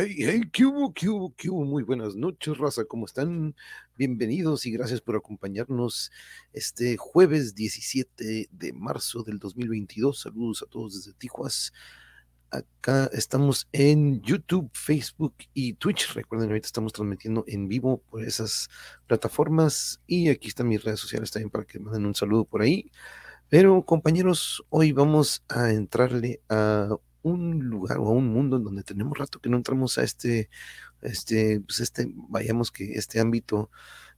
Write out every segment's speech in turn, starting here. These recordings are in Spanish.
Hey, hey, ¿qué hubo, qué hubo, qué hubo? Muy buenas noches, raza, ¿cómo están? Bienvenidos y gracias por acompañarnos este jueves 17 de marzo del 2022. Saludos a todos desde Tijuas. Acá estamos en YouTube, Facebook y Twitch. Recuerden, ahorita estamos transmitiendo en vivo por esas plataformas y aquí están mis redes sociales también para que manden un saludo por ahí. Pero compañeros, hoy vamos a entrarle a un lugar o a un mundo en donde tenemos rato que no entramos a este, este, pues este, vayamos que este ámbito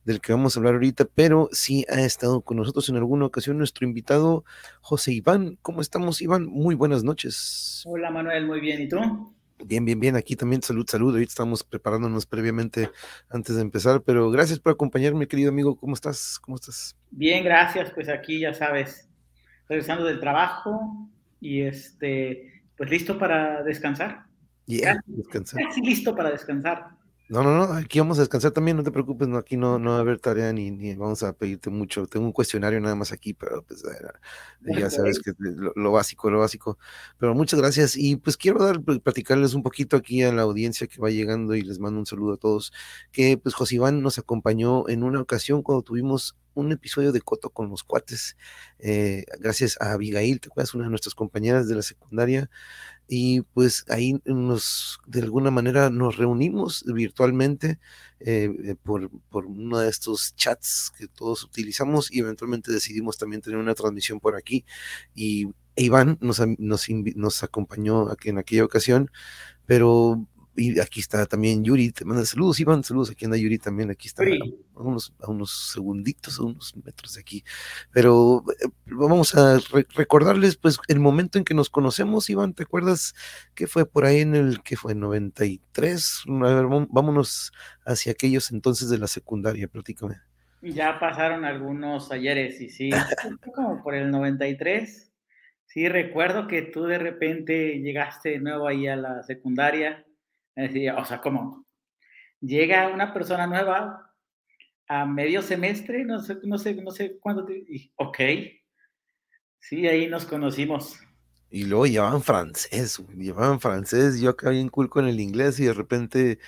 del que vamos a hablar ahorita, pero sí ha estado con nosotros en alguna ocasión nuestro invitado José Iván. ¿Cómo estamos, Iván? Muy buenas noches. Hola, Manuel, muy bien. ¿Y tú? Bien, bien, bien. Aquí también salud, salud. Ahorita estamos preparándonos previamente antes de empezar, pero gracias por acompañarme, querido amigo. ¿Cómo estás? ¿Cómo estás? Bien, gracias. Pues aquí ya sabes, regresando del trabajo y este, pues listo para descansar. Yeah, descansar. Casi listo para descansar. No, no, no, aquí vamos a descansar también, no te preocupes, no, aquí no, no va a haber tarea ni, ni vamos a pedirte mucho. Tengo un cuestionario nada más aquí, pero pues ya sabes que lo, lo, básico, lo básico. Pero muchas gracias y pues quiero dar, platicarles un poquito aquí a la audiencia que va llegando y les mando un saludo a todos, que pues José Iván nos acompañó en una ocasión cuando tuvimos un episodio de Coto con los cuates, eh, gracias a Abigail, te acuerdas, una de nuestras compañeras de la secundaria, y pues ahí nos, de alguna manera nos reunimos virtualmente eh, eh, por, por uno de estos chats que todos utilizamos y eventualmente decidimos también tener una transmisión por aquí y Iván nos, nos, nos acompañó en aquella ocasión, pero y aquí está también Yuri, te manda saludos, Iván, saludos, aquí anda Yuri también, aquí está, a, unos, a unos segunditos, a unos metros de aquí, pero eh, vamos a re recordarles pues el momento en que nos conocemos, Iván, ¿te acuerdas que fue por ahí en el, que fue, 93? A ver, vámonos hacia aquellos entonces de la secundaria, platícame. Ya pasaron algunos ayeres y sí, como por el 93, sí, recuerdo que tú de repente llegaste de nuevo ahí a la secundaria, Decía, o sea, ¿cómo? Llega una persona nueva a medio semestre, no sé, no sé, no sé cuándo, y, ok, sí, ahí nos conocimos. Y luego llevaban francés, llevaban francés, yo acá bien cool con el inglés y de repente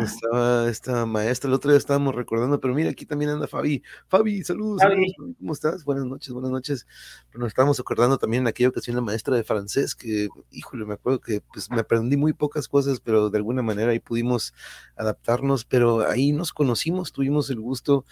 estaba esta maestra, el otro día estábamos recordando, pero mira, aquí también anda Fabi. Fabi, saludos, Fabi. saludos, ¿cómo estás? Buenas noches, buenas noches. Pero nos estábamos acordando también en aquella ocasión la maestra de francés, que, híjole, me acuerdo que pues me aprendí muy pocas cosas, pero de alguna manera ahí pudimos adaptarnos, pero ahí nos conocimos, tuvimos el gusto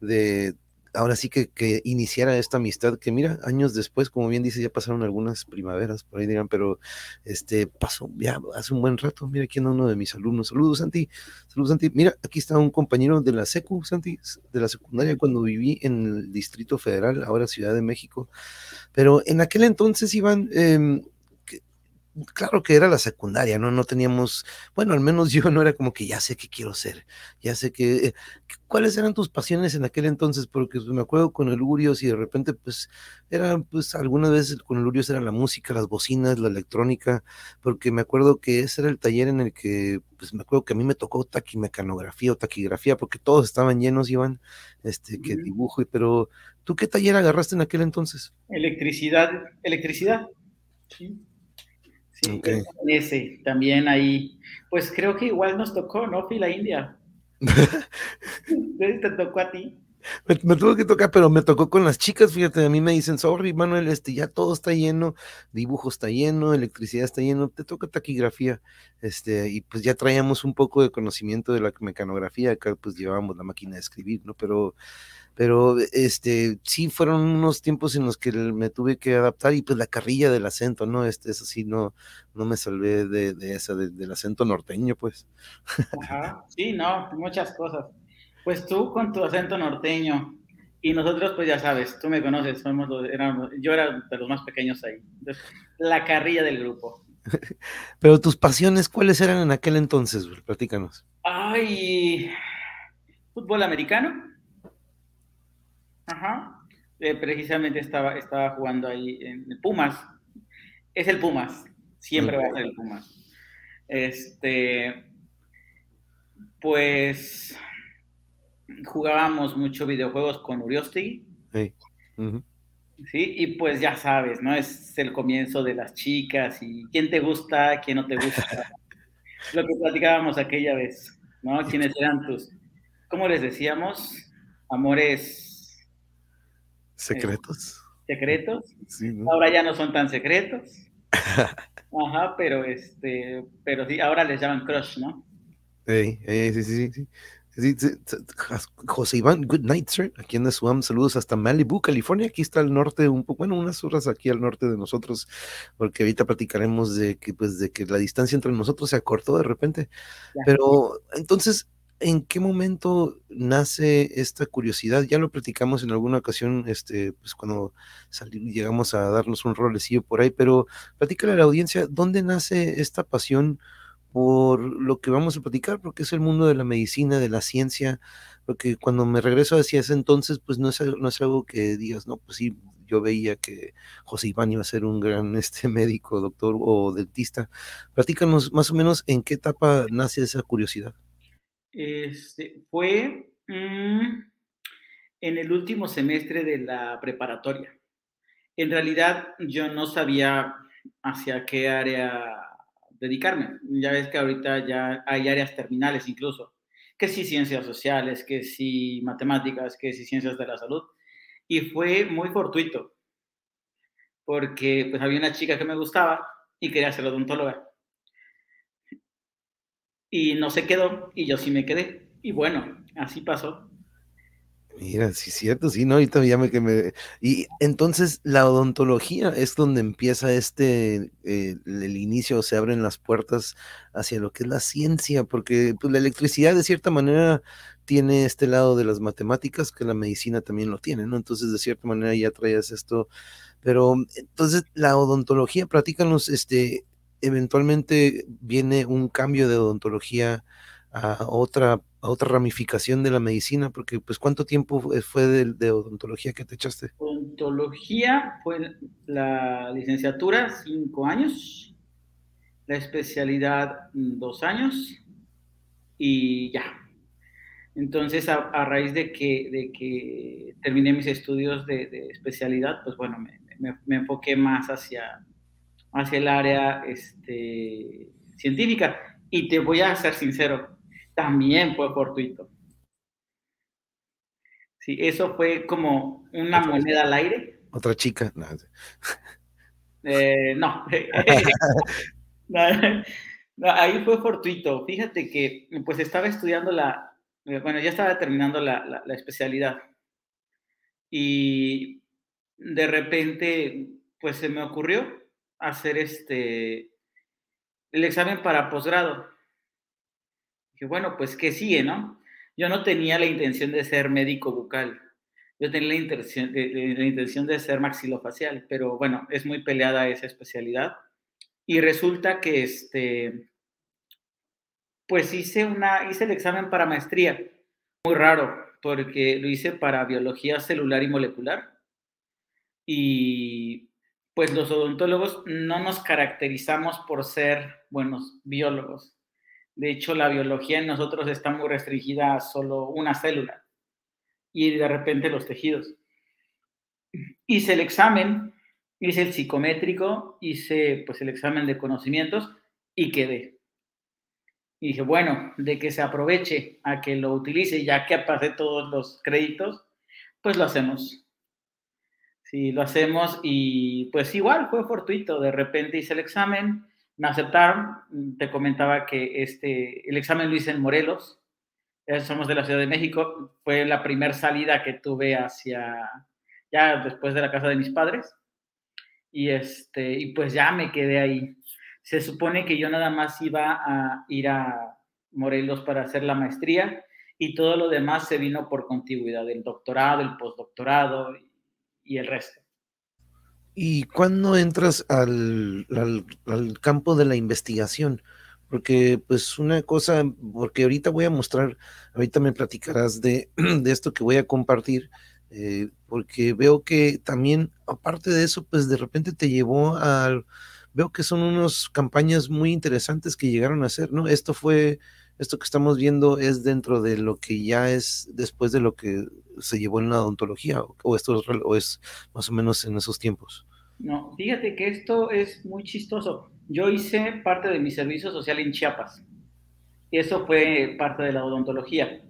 de, ahora sí que, que, iniciara esta amistad, que mira, años después, como bien dice, ya pasaron algunas primaveras, por ahí dirán, pero este pasó ya hace un buen rato, mira aquí anda uno de mis alumnos, saludos Santi, saludos Santi, mira, aquí está un compañero de la SECU, Santi, de la secundaria cuando viví en el Distrito Federal, ahora Ciudad de México, pero en aquel entonces iban... Eh, claro que era la secundaria, ¿no? No teníamos, bueno, al menos yo no era como que ya sé qué quiero ser, ya sé que, ¿cuáles eran tus pasiones en aquel entonces? Porque me acuerdo con el Urios y de repente, pues, era, pues, algunas veces con el Urios era la música, las bocinas, la electrónica, porque me acuerdo que ese era el taller en el que, pues, me acuerdo que a mí me tocó taquimecanografía o taquigrafía, porque todos estaban llenos, iban, este, que dibujo, pero, ¿tú qué taller agarraste en aquel entonces? Electricidad, electricidad, sí. Sí, okay. ese también ahí. Pues creo que igual nos tocó, ¿no? Fila India. ¿Te tocó a ti? Me, me, tuvo que tocar, pero me tocó con las chicas, fíjate, a mí me dicen, sorry, Manuel, este, ya todo está lleno, dibujo está lleno, electricidad está lleno, te toca taquigrafía, este, y pues ya traíamos un poco de conocimiento de la mecanografía, acá pues llevábamos la máquina de escribir, ¿no? Pero pero este sí fueron unos tiempos en los que me tuve que adaptar y pues la carrilla del acento, ¿no? Este, eso sí, no, no me salvé de, de esa, de, del acento norteño, pues. Ajá, sí, no, muchas cosas. Pues tú con tu acento norteño y nosotros, pues ya sabes, tú me conoces, somos los, éramos, yo era de los más pequeños ahí. Entonces, la carrilla del grupo. Pero tus pasiones, ¿cuáles eran en aquel entonces? Platícanos. Ay, fútbol americano Ajá. Eh, precisamente estaba, estaba jugando ahí en el Pumas. Es el Pumas. Siempre va a ser el Pumas. Este. Pues. Jugábamos mucho videojuegos con Uriosti. Sí. Uh -huh. Sí, y pues ya sabes, ¿no? Es el comienzo de las chicas y quién te gusta, quién no te gusta. lo que platicábamos aquella vez, ¿no? ¿Quiénes eran tus, cómo les decíamos? Amores... Secretos. Eh, secretos. Ahora ya no son tan secretos. Ajá, pero este, pero sí, ahora les llaman crush, ¿no? sí, sí, sí, sí. José Iván, good night, sir. Aquí en The Swam, saludos hasta Malibu, California. Aquí está al norte, un poco, bueno, unas horas aquí al norte de nosotros, porque ahorita platicaremos de que, pues, de que la distancia entre nosotros se acortó de repente. Pero entonces, ¿en qué momento nace esta curiosidad? Ya lo platicamos en alguna ocasión, este, pues cuando llegamos a darnos un rolecillo por ahí, pero platícale a la audiencia, ¿dónde nace esta pasión? por lo que vamos a platicar, porque es el mundo de la medicina, de la ciencia, porque cuando me regreso hacia ese entonces, pues no es, no es algo que digas, no, pues sí, yo veía que José Iván iba a ser un gran este, médico, doctor o dentista. Platícanos más o menos en qué etapa nace esa curiosidad. Este, fue mm, en el último semestre de la preparatoria. En realidad yo no sabía hacia qué área dedicarme. Ya ves que ahorita ya hay áreas terminales incluso, que sí ciencias sociales, que sí matemáticas, que sí ciencias de la salud. Y fue muy fortuito, porque pues había una chica que me gustaba y quería ser odontóloga. Y no se quedó y yo sí me quedé. Y bueno, así pasó. Mira, sí, cierto, sí, ¿no? Y todavía me que me. Y entonces la odontología es donde empieza este, eh, el inicio, se abren las puertas hacia lo que es la ciencia, porque pues, la electricidad de cierta manera tiene este lado de las matemáticas que la medicina también lo tiene, ¿no? Entonces, de cierta manera ya traías esto. Pero entonces, la odontología, platícanos, este, eventualmente viene un cambio de odontología a otra otra ramificación de la medicina? Porque, pues, ¿cuánto tiempo fue de, odontología que te echaste? Odontología fue la licenciatura, cinco años, la especialidad, dos años, y ya. Entonces, a, raíz de que, de que terminé mis estudios de, especialidad, pues bueno, me, enfoqué más hacia, hacia el área este, científica. Y te voy a ser sincero, también fue fortuito. Sí, eso fue como una moneda al aire. Otra chica. No, eh, no. ahí fue fortuito. Fíjate que pues estaba estudiando la, bueno, ya estaba terminando la, la especialidad. Y de repente, pues se me ocurrió hacer este, el examen para posgrado bueno, pues que sigue, ¿no? Yo no tenía la intención de ser médico bucal, yo tenía la intención de, la intención de ser maxilofacial, pero bueno, es muy peleada esa especialidad. Y resulta que este, pues hice, una, hice el examen para maestría, muy raro, porque lo hice para biología celular y molecular. Y pues los odontólogos no nos caracterizamos por ser buenos biólogos. De hecho, la biología en nosotros está muy restringida a solo una célula y de repente los tejidos. Hice el examen, hice el psicométrico, hice pues el examen de conocimientos y quedé. Y dije, bueno, de que se aproveche a que lo utilice, ya que pasé todos los créditos, pues lo hacemos. Sí, lo hacemos y pues igual fue fortuito. De repente hice el examen, me aceptaron, te comentaba que este, el examen lo hice en Morelos, somos de la Ciudad de México, fue la primera salida que tuve hacia, ya después de la casa de mis padres, y, este, y pues ya me quedé ahí. Se supone que yo nada más iba a ir a Morelos para hacer la maestría y todo lo demás se vino por contigüidad, el doctorado, el postdoctorado y el resto. ¿Y cuándo entras al, campo de la investigación? Porque pues una cosa, porque ahorita voy a mostrar, ahorita me platicarás de, esto que voy a compartir, eh, porque veo que también, aparte de eso, pues de repente te llevó al, veo que son unas campañas muy interesantes que llegaron a hacer, ¿no? Esto fue, esto que estamos viendo es dentro de lo que ya es después de lo que se llevó en la odontología, o esto o es más o menos en esos tiempos. No, fíjate que esto es muy chistoso. Yo hice parte de mi servicio social en Chiapas. Eso fue parte de la odontología,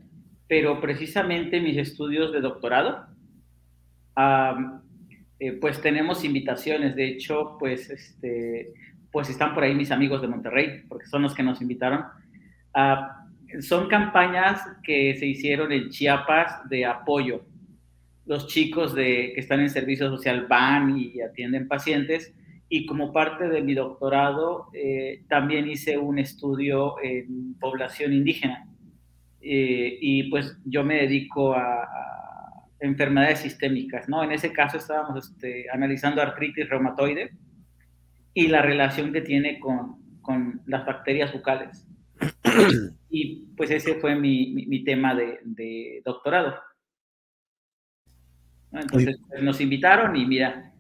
pero precisamente mis estudios de doctorado, eh, pues tenemos invitaciones, de hecho, pues, este, pues están por ahí mis amigos de Monterrey, porque son los que nos invitaron. Son campañas que se hicieron en Chiapas de apoyo. Los chicos de, que están en servicio social van y atienden pacientes y como parte de mi doctorado eh, también hice un estudio en población indígena. Eh, y pues yo me dedico a, enfermedades sistémicas, ¿no? En ese caso estábamos este, analizando artritis reumatoide y la relación que tiene con, con las bacterias bucales. Y pues ese fue mi, mi, tema de, de doctorado. Entonces pues, nos invitaron y mira,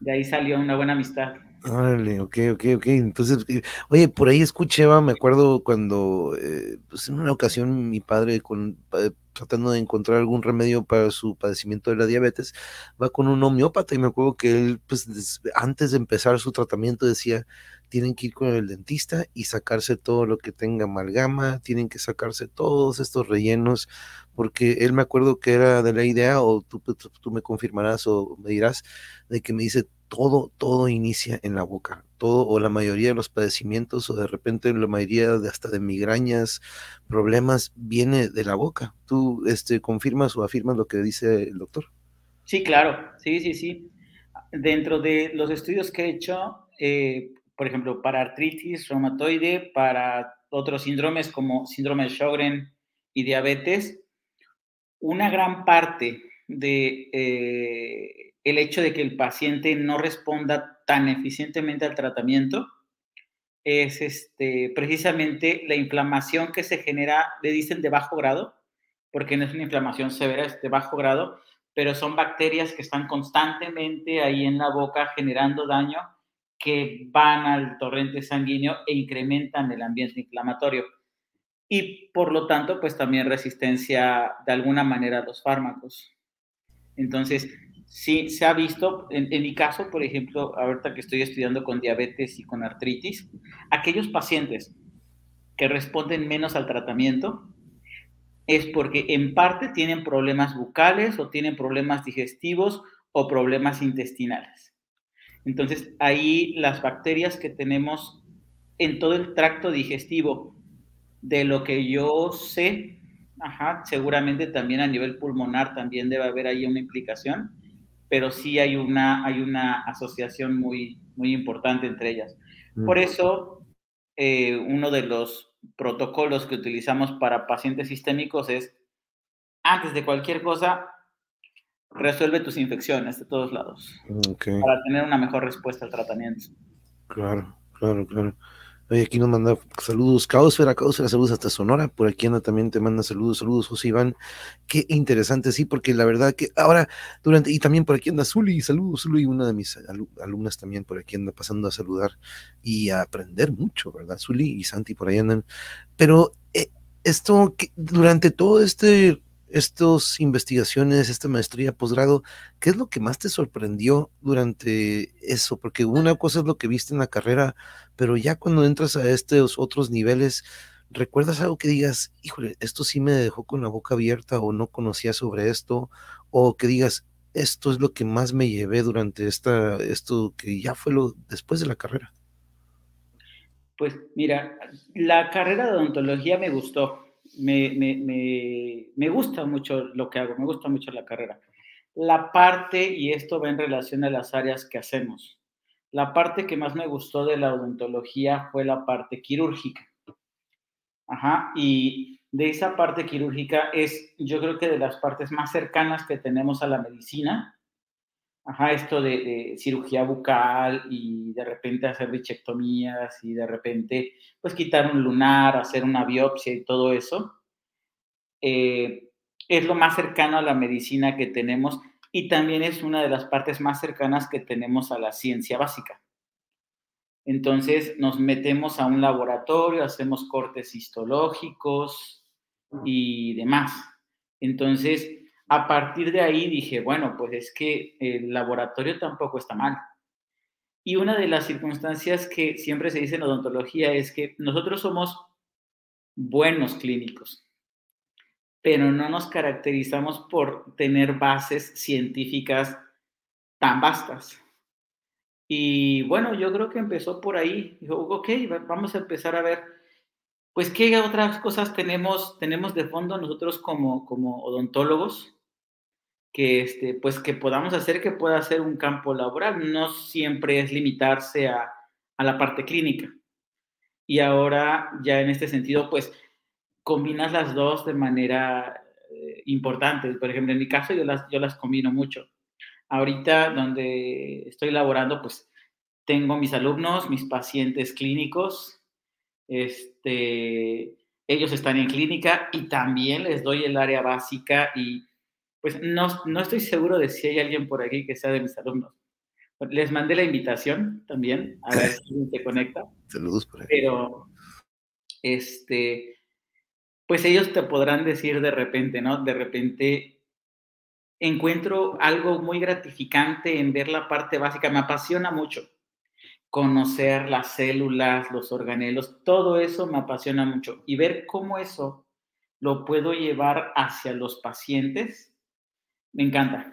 de ahí salió una buena amistad. Órale, ok, ok, ok. Entonces, eh, oye, por ahí escuché, me acuerdo cuando, eh, pues en una ocasión mi padre, con, tratando de encontrar algún remedio para su padecimiento de la diabetes, va con un homeópata y me acuerdo que él, pues antes de empezar su tratamiento decía, tienen que ir con el dentista y sacarse todo lo que tenga amalgama, tienen que sacarse todos estos rellenos, porque él me acuerdo que era de la idea, o tú, tú me confirmarás o me dirás, de que me dice, todo, todo inicia en la boca, todo o la mayoría de los padecimientos o de repente la mayoría de hasta de migrañas, problemas, viene de la boca. ¿Tú este, confirmas o afirmas lo que dice el doctor? Sí, claro, sí, sí, sí. Dentro de los estudios que he hecho, eh, por ejemplo, para artritis reumatoide, para otros síndromes como síndrome de Sjögren y diabetes, una gran parte de eh, el hecho de que el paciente no responda tan eficientemente al tratamiento es este, precisamente la inflamación que se genera, le dicen de bajo grado, porque no es una inflamación severa, es de bajo grado, pero son bacterias que están constantemente ahí en la boca generando daño que van al torrente sanguíneo e incrementan el ambiente inflamatorio. Y por lo tanto, pues también resistencia de alguna manera a los fármacos. Entonces, sí, se ha visto, en, mi caso, por ejemplo, ahorita que estoy estudiando con diabetes y con artritis, aquellos pacientes que responden menos al tratamiento es porque en parte tienen problemas bucales o tienen problemas digestivos o problemas intestinales. Entonces, ahí las bacterias que tenemos en todo el tracto digestivo, de lo que yo sé, ajá, seguramente también a nivel pulmonar también debe haber ahí una implicación, pero sí hay una, hay una asociación muy, muy importante entre ellas. Por eso, eh, uno de los protocolos que utilizamos para pacientes sistémicos es, antes de cualquier cosa, resuelve tus infecciones de todos lados para tener una mejor respuesta al tratamiento. Claro, claro, claro. Oye, aquí nos manda saludos, Caosfera, Caosfera, saludos hasta Sonora. Por aquí Ana también te manda saludos, saludos, José Iván. Qué interesante, sí, porque la verdad que ahora, durante, y también por aquí anda Zuli, saludos, Zuli, una de mis alumnas también por aquí anda pasando a saludar y a aprender mucho, ¿verdad? Zuli y Santi por ahí andan. Pero eh, esto, que durante todo este estas investigaciones, esta maestría, posgrado, ¿qué es lo que más te sorprendió durante eso? Porque una cosa es lo que viste en la carrera, pero ya cuando entras a estos otros niveles, ¿recuerdas algo que digas, híjole, esto sí me dejó con la boca abierta o no conocía sobre esto? O que digas, esto es lo que más me llevé durante esta, esto que ya fue lo después de la carrera. Pues mira, la carrera de odontología me gustó me, me, me, gusta mucho lo que hago, me gusta mucho la carrera. La parte, y esto va en relación a las áreas que hacemos, la parte que más me gustó de la odontología fue la parte quirúrgica. Ajá, y de esa parte quirúrgica es, yo creo que de las partes más cercanas que tenemos a la medicina, ajá, esto de, cirugía bucal y de repente hacer bichectomías y de repente, pues quitar un lunar, hacer una biopsia y todo eso, eh, es lo más cercano a la medicina que tenemos y también es una de las partes más cercanas que tenemos a la ciencia básica. Entonces nos metemos a un laboratorio, hacemos cortes histológicos y demás. Entonces, a partir de ahí dije, bueno, pues es que el laboratorio tampoco está mal. Y una de las circunstancias que siempre se dice en odontología es que nosotros somos buenos clínicos, pero no nos caracterizamos por tener bases científicas tan vastas. Y bueno, yo creo que empezó por ahí. Dijo, ok, vamos a empezar a ver, pues, qué otras cosas tenemos, tenemos de fondo nosotros como, como odontólogos que, este, pues, que podamos hacer que pueda ser un campo laboral. No siempre es limitarse a, a la parte clínica. Y ahora, ya en este sentido, pues, combinas las dos de manera eh, importante. Por ejemplo, en mi caso, yo las, yo las combino mucho Ahorita donde estoy laborando, pues tengo mis alumnos, mis pacientes clínicos, este, ellos están en clínica y también les doy el área básica y pues no, no estoy seguro de si hay alguien por aquí que sea de mis alumnos. Les mandé la invitación también, a ver si se conecta. Saludos por ahí. Pero, este, pues ellos te podrán decir de repente, ¿no? De repente encuentro algo muy gratificante en ver la parte básica. Me apasiona mucho conocer las células, los organelos, todo eso me apasiona mucho. Y ver cómo eso lo puedo llevar hacia los pacientes, me encanta.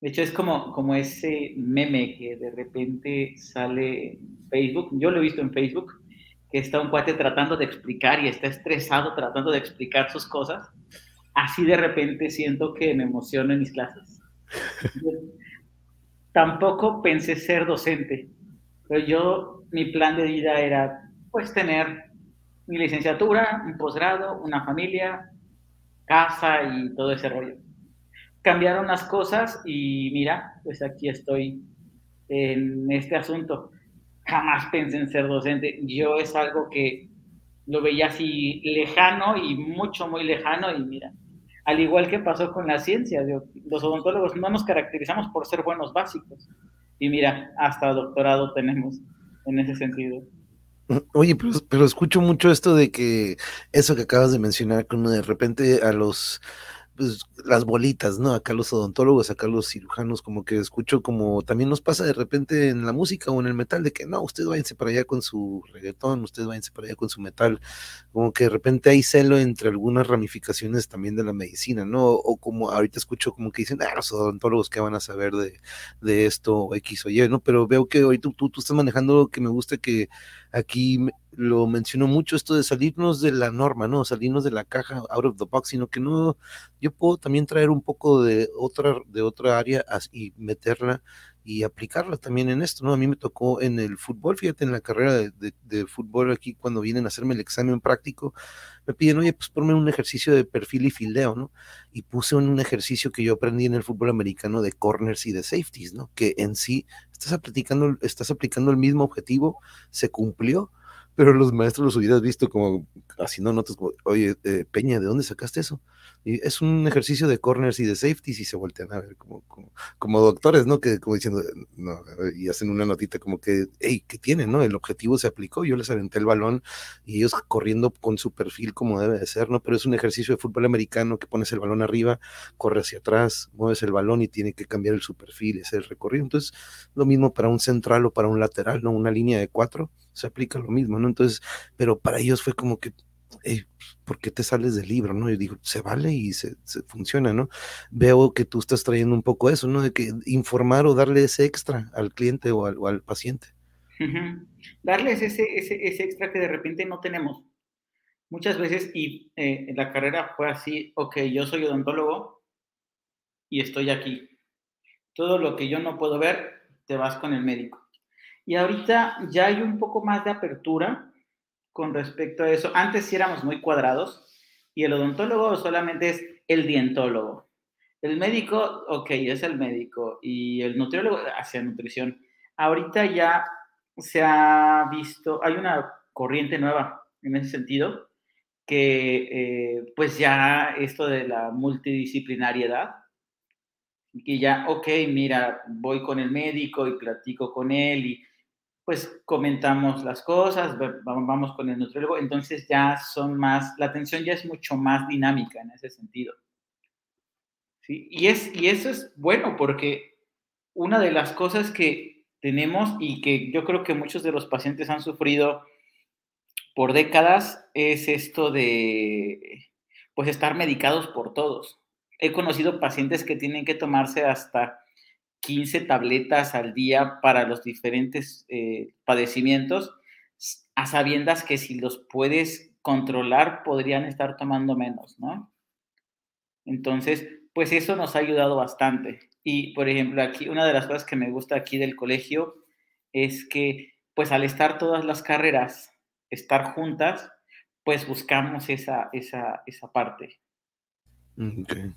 De hecho, es como, como ese meme que de repente sale en Facebook. Yo lo he visto en Facebook, que está un cuate tratando de explicar y está estresado tratando de explicar sus cosas así de repente siento que me emociono en mis clases. Tampoco pensé ser docente, pero yo, mi plan de vida era pues tener mi licenciatura, un posgrado, una familia, casa y todo ese rollo. Cambiaron las cosas y mira, pues aquí estoy en este asunto. Jamás pensé en ser docente. Yo es algo que lo veía así lejano y mucho, muy lejano y mira, al igual que pasó con la ciencia, los odontólogos no nos caracterizamos por ser buenos básicos. Y mira, hasta doctorado tenemos en ese sentido. Oye, pero, pero escucho mucho esto de que eso que acabas de mencionar, que de repente a los pues, las bolitas, ¿no? Acá los odontólogos, acá los cirujanos, como que escucho como también nos pasa de repente en la música o en el metal, de que no, ustedes váyanse para allá con su reggaetón, ustedes váyanse para allá con su metal, como que de repente hay celo entre algunas ramificaciones también de la medicina, ¿no? O como ahorita escucho como que dicen, ah, los odontólogos que van a saber de, de esto, X o Y, ¿no? Pero veo que hoy tú, tú, tú estás manejando que me gusta que aquí lo menciono mucho esto de salirnos de la norma, ¿no? Salirnos de la caja out of the box, sino que no, yo puedo también traer un poco de otra, de otra área y meterla y aplicarla también en esto, ¿no? A mí me tocó en el fútbol, fíjate, en la carrera de, de, fútbol aquí, cuando vienen a hacerme el examen práctico, me piden, oye, pues ponme un ejercicio de perfil y fildeo, ¿no? Y puse un ejercicio que yo aprendí en el fútbol americano de corners y de safeties, ¿no? Que en sí estás aplicando, estás aplicando el mismo objetivo, se cumplió, pero los maestros los hubieras visto como haciendo notas como, oye, eh, Peña, ¿de dónde sacaste eso? Es un ejercicio de corners y de safeties y se voltean a ver como, como, doctores, ¿no? Que como diciendo, y hacen una notita como que, hey, ¿qué tienen, no? El objetivo se aplicó, yo les aventé el balón y ellos corriendo con su perfil como debe de ser, ¿no? Pero es un ejercicio de fútbol americano que pones el balón arriba, corre hacia atrás, mueves el balón y tiene que cambiar el su perfil, ese recorrido. Entonces, lo mismo para un central o para un lateral, ¿no? Una línea de cuatro, se aplica lo mismo, ¿no? Entonces, pero para ellos fue como que, ¿por qué te sales del libro, no? Yo digo, se vale y se, funciona, ¿no? Veo que tú estás trayendo un poco eso, ¿no? De que informar o darle ese extra al cliente o al, paciente. Darles ese, ese, extra que de repente no tenemos. Muchas veces, y eh, la carrera fue así, ok, yo soy odontólogo y estoy aquí. Todo lo que yo no puedo ver, te vas con el médico. Y ahorita ya hay un poco más de apertura con respecto a eso. Antes sí éramos muy cuadrados y el odontólogo solamente es el dientólogo. El médico, ok, es el médico y el nutriólogo hacia nutrición. Ahorita ya se ha visto, hay una corriente nueva en ese sentido, que eh, pues ya esto de la multidisciplinariedad, que ya, ok, mira, voy con el médico y platico con él y pues comentamos las cosas, vamos con el nutriólogo, entonces ya son más, la atención ya es mucho más dinámica en ese sentido. ¿Sí? Y, es, y eso es bueno porque una de las cosas que tenemos y que yo creo que muchos de los pacientes han sufrido por décadas es esto de, pues, estar medicados por todos. He conocido pacientes que tienen que tomarse hasta 15 tabletas al día para los diferentes eh, padecimientos, a sabiendas que si los puedes controlar, podrían estar tomando menos, ¿no? Entonces, pues eso nos ha ayudado bastante. Y, por ejemplo, aquí, una de las cosas que me gusta aquí del colegio es que, pues al estar todas las carreras, estar juntas, pues buscamos esa, esa, esa parte. Okay.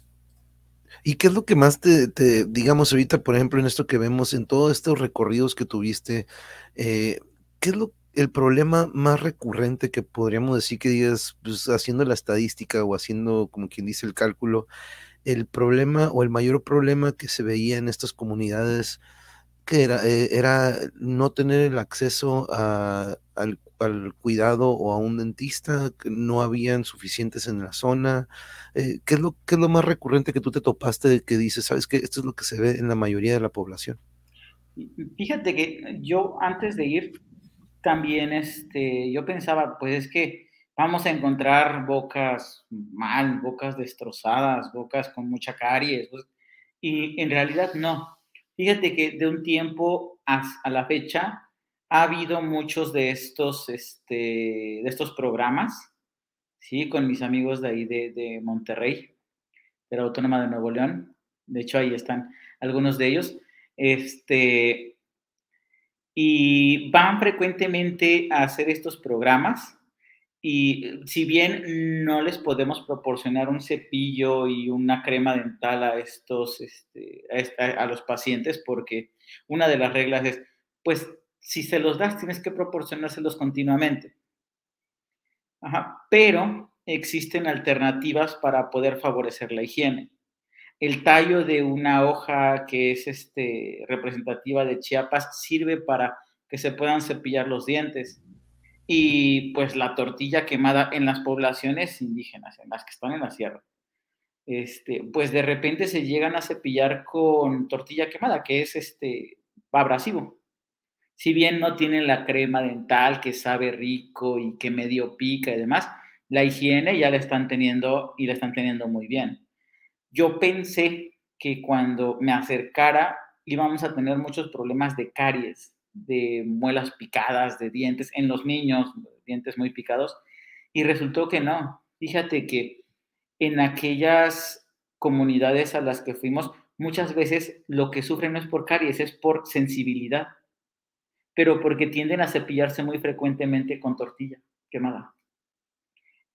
¿Y qué es lo que más te, digamos ahorita, por ejemplo, en esto que vemos, en todos estos recorridos que tuviste, eh, qué es lo el problema más recurrente que podríamos decir que digas, pues, haciendo la estadística o haciendo, como quien dice, el cálculo, el problema o el mayor problema que se veía en estas comunidades, que era, eh, era no tener el acceso al, cuidado o a un dentista, que no habían suficientes en la zona. Eh, ¿qué, es lo, ¿Qué es lo más recurrente que tú te topaste de que dices, sabes que esto es lo que se ve en la mayoría de la población? Fíjate que yo antes de ir también este, yo pensaba, pues es que vamos a encontrar bocas mal, bocas destrozadas, bocas con mucha caries, pues, y en realidad no. Fíjate que de un tiempo a, la fecha ha habido muchos de estos, este, de estos programas, ¿sí? Con mis amigos de ahí de, Monterrey, de la Autónoma de Nuevo León. De hecho, ahí están algunos de ellos. Este, y van frecuentemente a hacer estos programas y si bien no les podemos proporcionar un cepillo y una crema dental a estos, este, a, los pacientes, porque una de las reglas es, pues, si se los das, tienes que proporcionárselos continuamente. Pero existen alternativas para poder favorecer la higiene. El tallo de una hoja que es este, representativa de Chiapas sirve para que se puedan cepillar los dientes. Y pues la tortilla quemada en las poblaciones indígenas, en las que están en la sierra, este, pues de repente se llegan a cepillar con tortilla quemada, que es este, abrasivo. Si bien no tienen la crema dental que sabe rico y que medio pica y demás, la higiene ya la están teniendo y la están teniendo muy bien yo pensé que cuando me acercara íbamos a tener muchos problemas de caries, de muelas picadas, de dientes en los niños, dientes muy picados, y resultó que no. Fíjate que en aquellas comunidades a las que fuimos, muchas veces lo que sufren no es por caries, es por sensibilidad, pero porque tienden a cepillarse muy frecuentemente con tortilla quemada.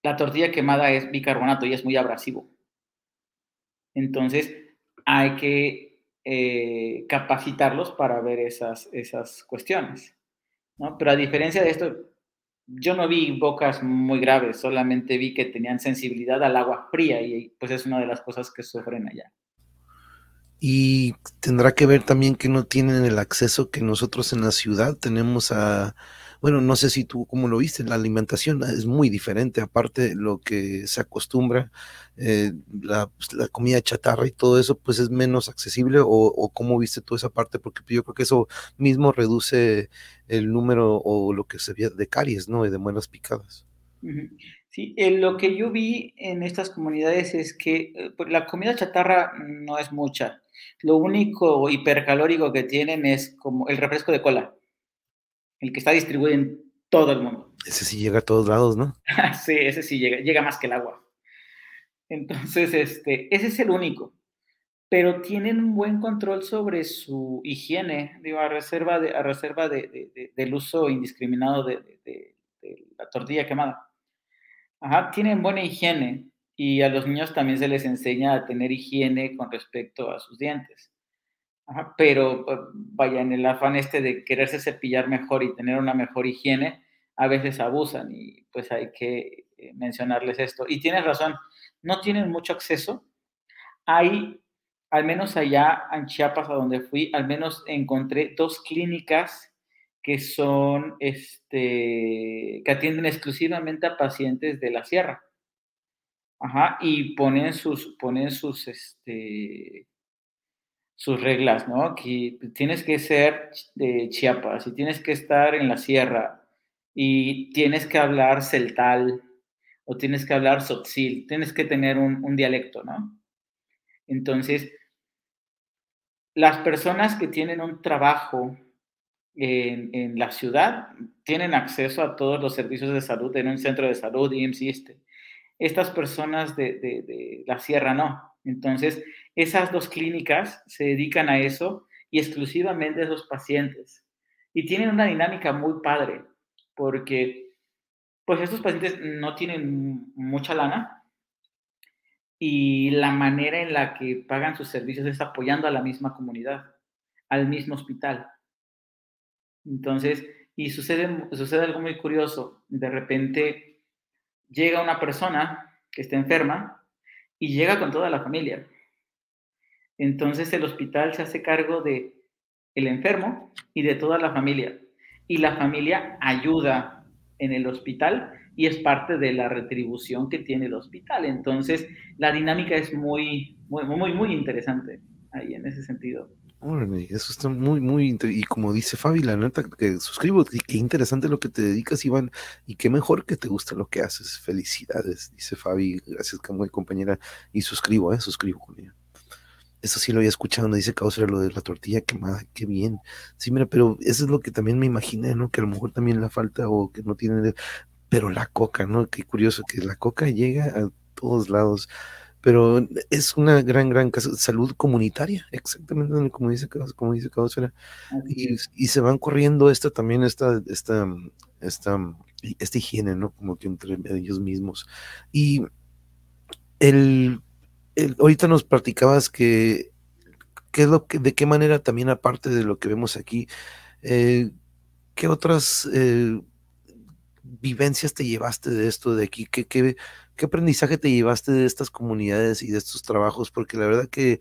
La tortilla quemada es bicarbonato y es muy abrasivo. Entonces, hay que eh, capacitarlos para ver esas, esas cuestiones. Pero a diferencia de esto, yo no vi bocas muy graves, solamente vi que tenían sensibilidad al agua fría y pues es una de las cosas que sufren allá. Y tendrá que ver también que no tienen el acceso que nosotros en la ciudad tenemos a, bueno, no sé si tú cómo lo viste, la alimentación es muy diferente, aparte lo que se acostumbra, eh, pues, la, comida chatarra y todo eso, pues es menos accesible, o, cómo viste tú esa parte, porque yo creo que eso mismo reduce el número o lo que se ve de caries, ¿no? Y de muelas picadas. Sí, lo que yo vi en estas comunidades es que eh, pues, la comida chatarra no es mucha. Lo único hipercalórico que tienen es como el refresco de cola el que está distribuido en todo el mundo. Ese sí llega a todos lados, ¿no? sí, ese sí llega, llega más que el agua. Entonces, este, ese es el único. Pero tienen un buen control sobre su higiene, digo, a reserva, de, a reserva de, del uso indiscriminado de, la tortilla quemada. Ajá, tienen buena higiene y a los niños también se les enseña a tener higiene con respecto a sus dientes pero pues, vaya, en el afán este de quererse cepillar mejor y tener una mejor higiene, a veces abusan y pues hay que eh, mencionarles esto. Y tienes razón, no tienen mucho acceso. Hay, al menos allá en Chiapas, a donde fui, al menos encontré dos clínicas que son, este, que atienden exclusivamente a pacientes de la sierra. Ajá, y ponen sus, ponen sus, este, sus reglas, ¿no? Que tienes que ser de Chiapas y tienes que estar en la sierra y tienes que hablar celtal o tienes que hablar sotzil, tienes que tener un, dialecto, ¿no? Entonces, las personas que tienen un trabajo en, la ciudad tienen acceso a todos los servicios de salud en un centro de salud, y este. Estas personas de, de, la sierra no. Entonces, esas dos clínicas se dedican a eso y exclusivamente a esos pacientes. Y tienen una dinámica muy padre, porque pues estos pacientes no tienen mucha lana y la manera en la que pagan sus servicios es apoyando a la misma comunidad, al mismo hospital. Entonces, y sucede, sucede algo muy curioso. De repente llega una persona que está enferma y llega con toda la familia. Entonces el hospital se hace cargo de el enfermo y de toda la familia. Y la familia ayuda en el hospital y es parte de la retribución que tiene el hospital. Entonces, la dinámica es muy, muy, muy, muy interesante ahí en ese sentido. Eso está muy, muy, y como dice Fabi, la neta que suscribo, y qué interesante lo que te dedicas, Iván, y qué mejor que te gusta lo que haces. Felicidades, dice Fabi, gracias como compañera, y suscribo, eh, suscribo con ella. Eso sí lo había escuchado, no dice causa lo de la tortilla quemada, qué bien. Sí, mira, pero eso es lo que también me imaginé, ¿no? Que a lo mejor también la falta o que no tiene, pero la coca, ¿no? Qué curioso que la coca llega a todos lados, pero es una gran, gran salud comunitaria, exactamente como dice, como dice y, y, se van corriendo esta también, esta, esta, esta, esta higiene, ¿no? Como que entre ellos mismos. Y el ahorita nos platicabas que, es lo que, de qué manera también aparte de lo que vemos aquí, eh, ¿qué otras eh, vivencias te llevaste de esto de aquí? ¿Qué, ¿Qué, qué, aprendizaje te llevaste de estas comunidades y de estos trabajos? Porque la verdad que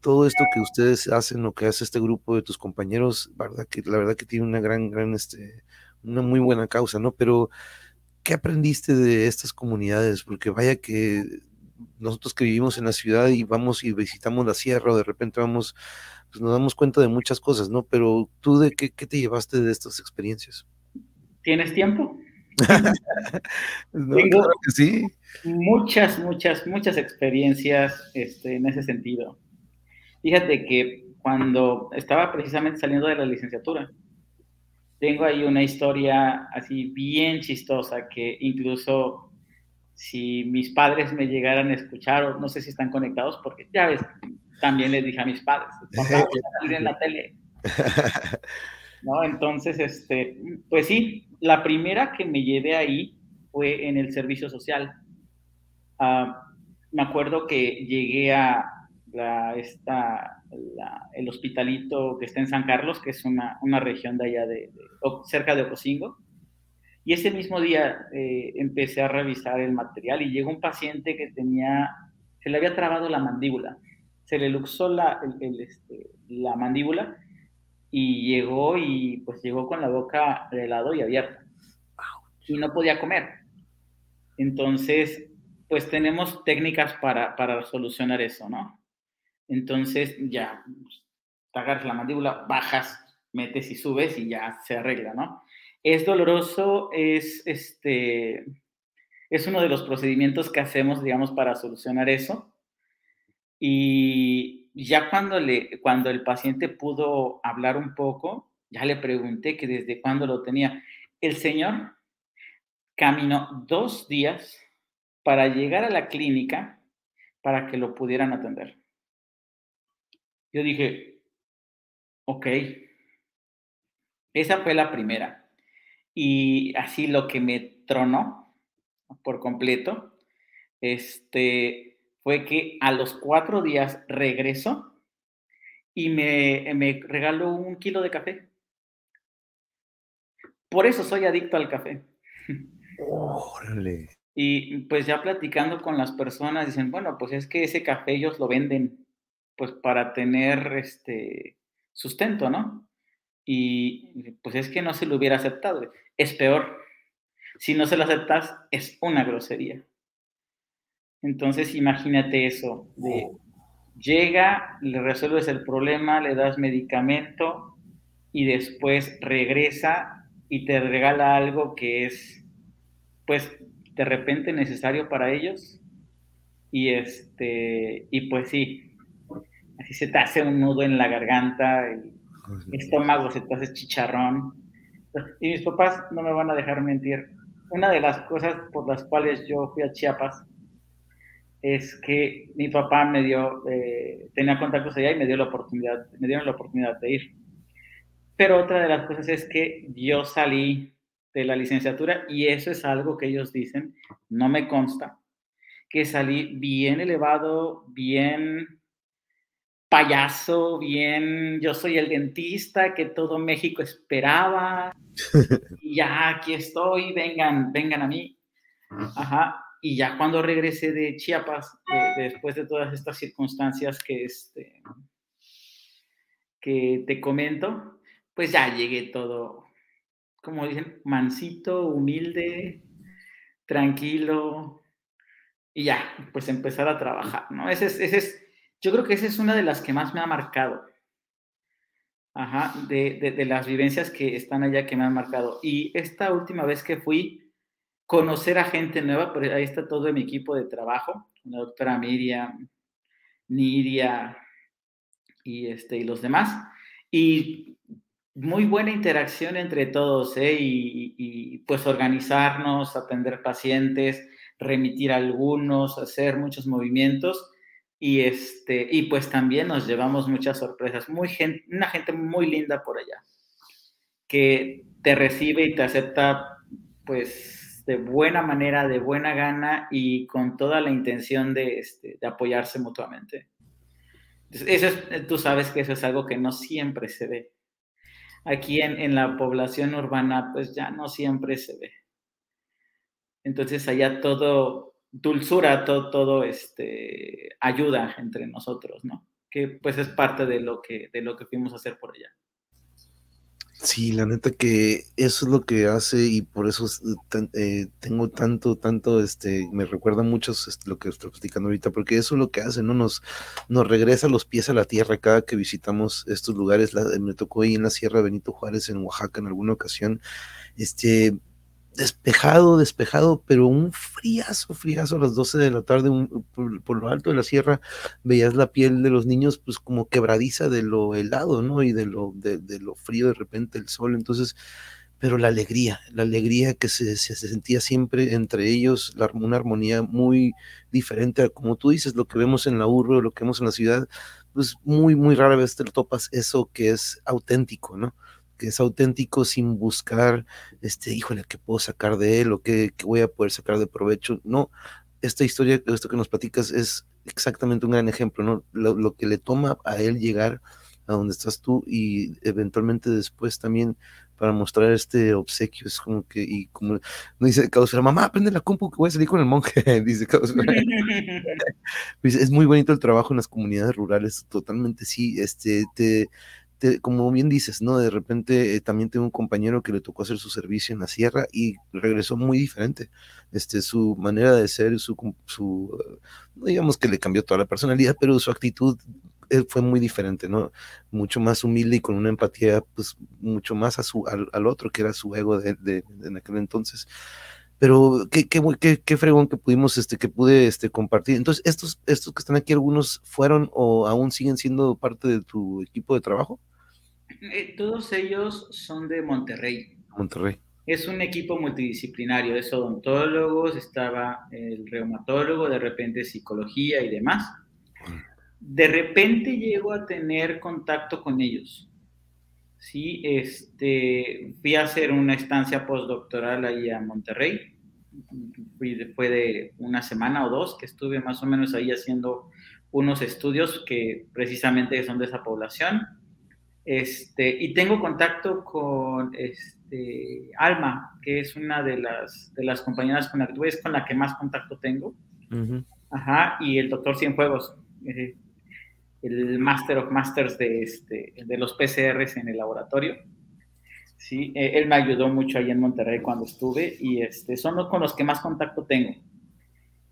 todo esto que ustedes hacen, lo que hace este grupo de tus compañeros, la verdad que tiene una gran, gran, este, una muy buena causa, ¿no? Pero ¿qué aprendiste de estas comunidades? Porque vaya que nosotros que vivimos en la ciudad y vamos y visitamos la sierra o de repente vamos, pues nos damos cuenta de muchas cosas, ¿no? Pero tú de qué, qué te llevaste de estas experiencias? ¿Tienes tiempo? no, Tengo que sí. Muchas, muchas, muchas experiencias este, en ese sentido. Fíjate que cuando estaba precisamente saliendo de la licenciatura, tengo ahí una historia así bien chistosa que incluso si mis padres me llegaran a escuchar, o no sé si están conectados, porque ya ves, también les dije a mis padres, papá, voy a salir en la tele. ¿No? Entonces, este, pues sí, la primera que me llevé ahí fue en el servicio social. Ah, me acuerdo que llegué a la, esta, el hospitalito que está en San Carlos, que es una, una región de allá, de, cerca de Ocosingo y ese mismo día eh, empecé a revisar el material y llegó un paciente que tenía, se le había trabado la mandíbula, se le luxó la, este, la mandíbula y llegó y pues llegó con la boca de y abierta y no podía comer. Entonces, pues tenemos técnicas para, para solucionar eso, ¿no? Entonces ya, pues, agarras la mandíbula, bajas, metes y subes y ya se arregla, ¿no? Es doloroso, es, este, es uno de los procedimientos que hacemos, digamos, para solucionar eso. Y ya cuando, le, cuando el paciente pudo hablar un poco, ya le pregunté que desde cuándo lo tenía. El señor caminó dos días para llegar a la clínica para que lo pudieran atender. Yo dije, ok, esa fue la primera. Y así lo que me tronó por completo, este, fue que a los cuatro días regresó y me, me regaló un kilo de café. Por eso soy adicto al café. Órale. Y pues ya platicando con las personas, dicen, bueno, pues es que ese café ellos lo venden pues para tener este sustento, ¿no? Y pues es que no se lo hubiera aceptado. Es peor. Si no se lo aceptas, es una grosería. Entonces imagínate eso, de llega, le resuelves el problema, le das medicamento y después regresa y te regala algo que es, pues, de repente necesario para ellos. Y este, y pues sí, así se te hace un nudo en la garganta, el estómago se te hace chicharrón. Y mis papás no me van a dejar mentir. Una de las cosas por las cuales yo fui a Chiapas es que mi papá me dio, eh, tenía contactos allá y me dio la oportunidad, me dieron la oportunidad de ir. Pero otra de las cosas es que yo salí de la licenciatura y eso es algo que ellos dicen, no me consta, que salí bien elevado, bien payaso, bien, yo soy el dentista que todo México esperaba, y ya aquí estoy, vengan, vengan a mí. Ajá, y ya cuando regresé de Chiapas, después de todas estas circunstancias que, este, que te comento, pues ya llegué todo, como dicen, mansito, humilde, tranquilo, y ya, pues empezar a trabajar, ¿no? Ese es, ese es, yo creo que esa es una de las que más me ha marcado. Ajá, de, de, de las vivencias que están allá que me han marcado. Y esta última vez que fui, conocer a gente nueva, pero ahí está todo mi equipo de trabajo, la doctora Miriam, Niria y, este, y los demás. Y muy buena interacción entre todos, ¿eh? y, y, pues organizarnos, atender pacientes, remitir algunos, hacer muchos movimientos. Y, este, y pues también nos llevamos muchas sorpresas. Muy gente, una gente muy linda por allá, que te recibe y te acepta pues de buena manera, de buena gana y con toda la intención de, este, de apoyarse mutuamente. Eso es, tú sabes que eso es algo que no siempre se ve. Aquí en, en, la población urbana, pues ya no siempre se ve. Entonces allá todo, dulzura, todo, todo este, ayuda entre nosotros, ¿no? Que pues es parte de lo que, de lo que fuimos a hacer por allá. Sí, la neta que eso es lo que hace y por eso eh, tengo tanto, tanto, este, me recuerda mucho lo que estoy platicando ahorita, porque eso es lo que hace, ¿no? Nos, nos regresa los pies a la tierra cada que visitamos estos lugares. me tocó ahí en la Sierra Benito Juárez, en Oaxaca, en alguna ocasión, este, despejado, despejado, pero un friazo, friazo a las 12 de la tarde, por, lo alto de la sierra, veías la piel de los niños pues como quebradiza de lo helado, ¿no? Y de lo, de, lo frío de repente el sol, entonces, pero la alegría, la alegría que se, se, sentía siempre entre ellos, una armonía muy diferente a como tú dices, lo que vemos en la urbe, lo que vemos en la ciudad, pues muy, muy rara vez te topas eso que es auténtico, ¿no? Que es auténtico sin buscar, este, híjole, ¿qué puedo sacar de él o qué, voy a poder sacar de provecho? No, esta historia, esto que nos platicas es exactamente un gran ejemplo, ¿no? Lo, que le toma a él llegar a donde estás tú y eventualmente después también para mostrar este obsequio, es como que, y como no dice Causera, mamá, aprende la compu que voy a salir con el monje, dice Causera. es muy bonito el trabajo en las comunidades rurales, totalmente sí, este, te, como bien dices, ¿no? De repente eh, también tengo un compañero que le tocó hacer su servicio en la sierra y regresó muy diferente. Este, su manera de ser, su, su no digamos que le cambió toda la personalidad, pero su actitud eh, fue muy diferente, ¿no? Mucho más humilde y con una empatía, pues, mucho más a su, al, otro, que era su ego de, de, en aquel entonces. Pero qué, qué, qué, qué, fregón que pudimos, este, que pude este, compartir. Entonces, estos, estos que están aquí, algunos fueron o aún siguen siendo parte de tu equipo de trabajo. Eh, todos ellos son de Monterrey. Monterrey. Es un equipo multidisciplinario, es odontólogos, estaba el reumatólogo, de repente psicología y demás. De repente llego a tener contacto con ellos. Sí, este, fui a hacer una estancia postdoctoral ahí a Monterrey. Fue de una semana o dos que estuve más o menos ahí haciendo unos estudios que precisamente son de esa población este, y tengo contacto con este, Alma, que es una de las, de las compañeras con la que es con la que más contacto tengo. Ajá, y el doctor Cienfuegos, eh, el Master of Masters de, este, de los PCRs en el laboratorio. Sí, eh, él me ayudó mucho ahí en Monterrey cuando estuve y este, son los con los que más contacto tengo.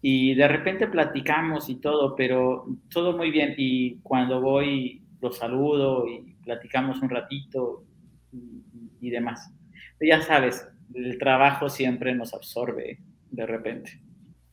Y de repente platicamos y todo, pero todo muy bien. Y cuando voy, los saludo y platicamos un ratito y, demás. ya sabes, el trabajo siempre nos absorbe de repente.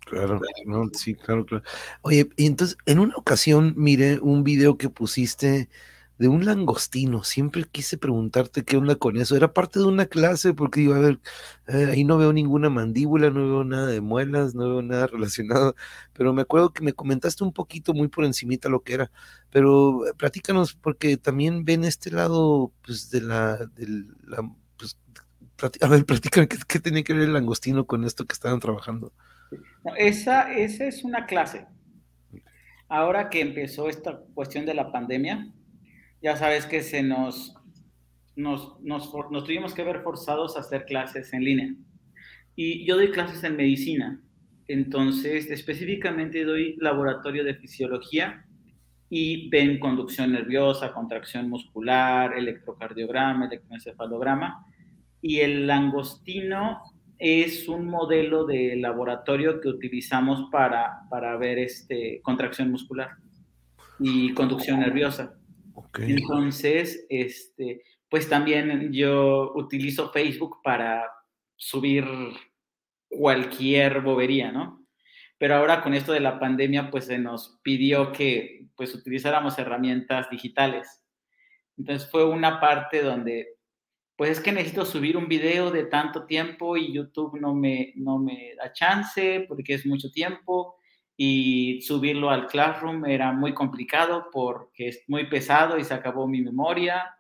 Claro, no, sí, claro, claro. Oye, y entonces, en una ocasión miré un video que pusiste de un langostino. Siempre quise preguntarte qué onda con eso. Era parte de una clase porque iba a ver, eh, ahí no veo ninguna mandíbula, no veo nada de muelas, no veo nada relacionado, pero me acuerdo que me comentaste un poquito muy por encimita lo que era, pero eh, platícanos porque también ven este lado, pues, de la, de la pues, a ver, platícame qué, qué tiene que ver el langostino con esto que estaban trabajando. esa, esa es una clase. Ahora que empezó esta cuestión de la pandemia, ya sabes que se nos, nos, nos, tuvimos que ver forzados a hacer clases en línea. Y yo doy clases en medicina, entonces específicamente doy laboratorio de fisiología y ven conducción nerviosa, contracción muscular, electrocardiograma, electroencefalograma. Y el langostino es un modelo de laboratorio que utilizamos para, para ver este, contracción muscular y conducción nerviosa. Entonces, este, pues también yo utilizo Facebook para subir cualquier bobería, ¿no? Pero ahora con esto de la pandemia, pues se nos pidió que pues utilizáramos herramientas digitales. Entonces fue una parte donde, pues es que necesito subir un video de tanto tiempo y YouTube no me, no me da chance porque es mucho tiempo y subirlo al Classroom era muy complicado porque es muy pesado y se acabó mi memoria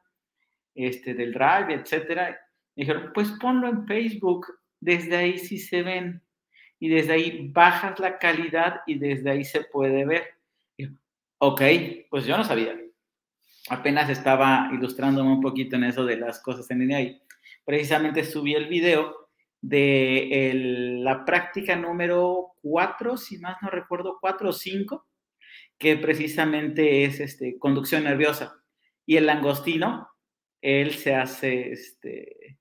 este, del Drive, etcétera. dijeron, pues ponlo en Facebook, desde ahí sí se ven y desde ahí bajas la calidad y desde ahí se puede ver. ok, pues yo no sabía. Apenas estaba ilustrándome un poquito en eso de las cosas en línea y precisamente subí el video de la práctica número 4, si más no recuerdo, 4 o 5, que precisamente es este, conducción nerviosa. Y el langostino, él se hace, este,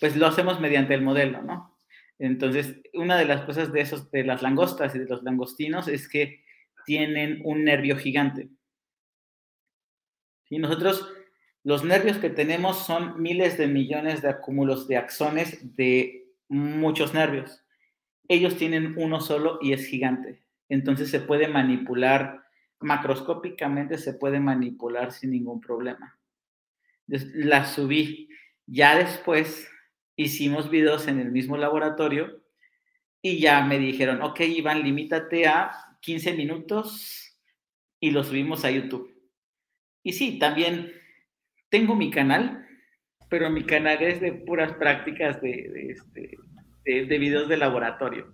pues lo hacemos mediante el modelo, ¿no? Entonces, una de las cosas de, esos, de las langostas y de los langostinos es que tienen un nervio gigante. Y nosotros, los nervios que tenemos son miles de millones de acúmulos de axones de muchos nervios. Ellos tienen uno solo y es gigante. Entonces se puede manipular macroscópicamente, se puede manipular sin ningún problema. La subí. Ya después hicimos videos en el mismo laboratorio y ya me dijeron, ok, Iván, limítate a 15 minutos y lo subimos a YouTube. Y sí, también tengo mi canal, pero mi canal es de puras prácticas de, este, de, videos de laboratorio.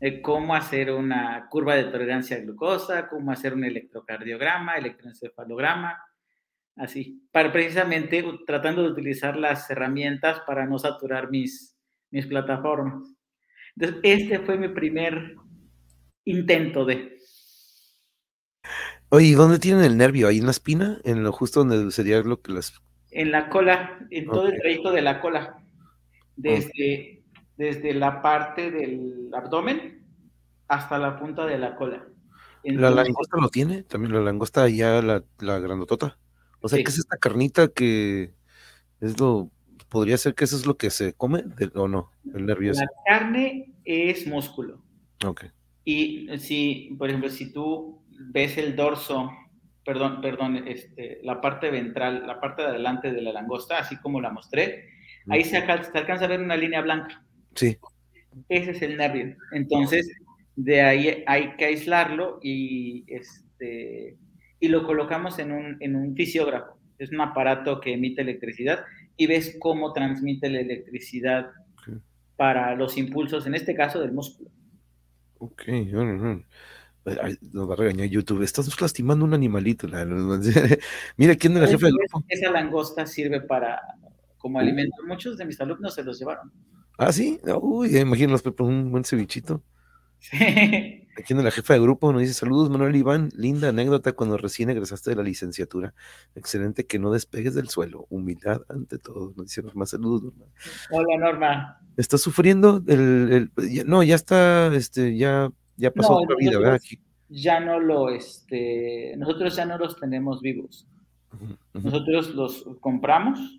De cómo hacer una curva de tolerancia a glucosa, cómo hacer un electrocardiograma, electroencefalograma, así, para precisamente tratando de utilizar las herramientas para no saturar mis, mis plataformas. Entonces, este fue mi primer intento de... Oye, ¿dónde tienen el nervio? ¿Ahí en la espina? ¿En lo justo donde sería lo que las en la cola, en todo el trayecto de la cola, desde, desde la parte del abdomen hasta la punta de la cola. ¿La langosta lo tiene? También la langosta ya, la, la grandotota. O sea, ¿qué es esta carnita que es lo, podría ser que eso es lo que se come o no, el nervio. La carne es músculo. Ok. Y si, por ejemplo, si tú ves el dorso perdón, perdón, este, la parte ventral, la parte de adelante de la langosta, así como la mostré, ahí se alcanza, a ver una línea blanca. Sí. Ese es el nervio. Entonces, de ahí hay que aislarlo y, este, y lo colocamos en un, en un fisiógrafo. Es un aparato que emite electricidad y ves cómo transmite la electricidad para los impulsos, en este caso del músculo. Ok, bueno, nos va a regañar YouTube. Estás lastimando un animalito. Mira, ¿quién es la jefa del grupo? Esa langosta sirve para como alimento. Muchos de mis alumnos se los llevaron. Ah, sí. Uy, imagino un buen cevichito. Sí. Aquí en la jefa de grupo nos dice: Saludos, Manuel Iván. Linda anécdota cuando recién egresaste de la licenciatura. Excelente que no despegues del suelo. Humildad ante todo. Nos dice Norma: Saludos, Norma. Hola, Norma. ¿Está sufriendo? El, no, ya está, este, ya ya pasó otra vida, ¿verdad? Ya no lo, este, nosotros ya no los tenemos vivos. Nosotros los compramos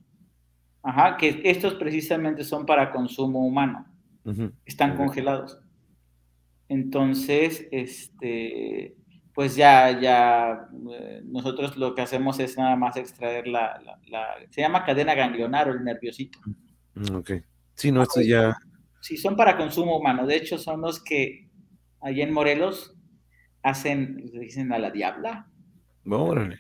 Ajá, que estos precisamente son para consumo humano. Están congelados. Entonces, este, pues ya, ya, eh, nosotros lo que hacemos es nada más extraer la, se llama cadena ganglionar o el nerviosito. Mm, ok. Sí, no, esto ya... Sí, son para consumo humano. De hecho, son los que allá en Morelos hacen, dicen a la diabla. Órale.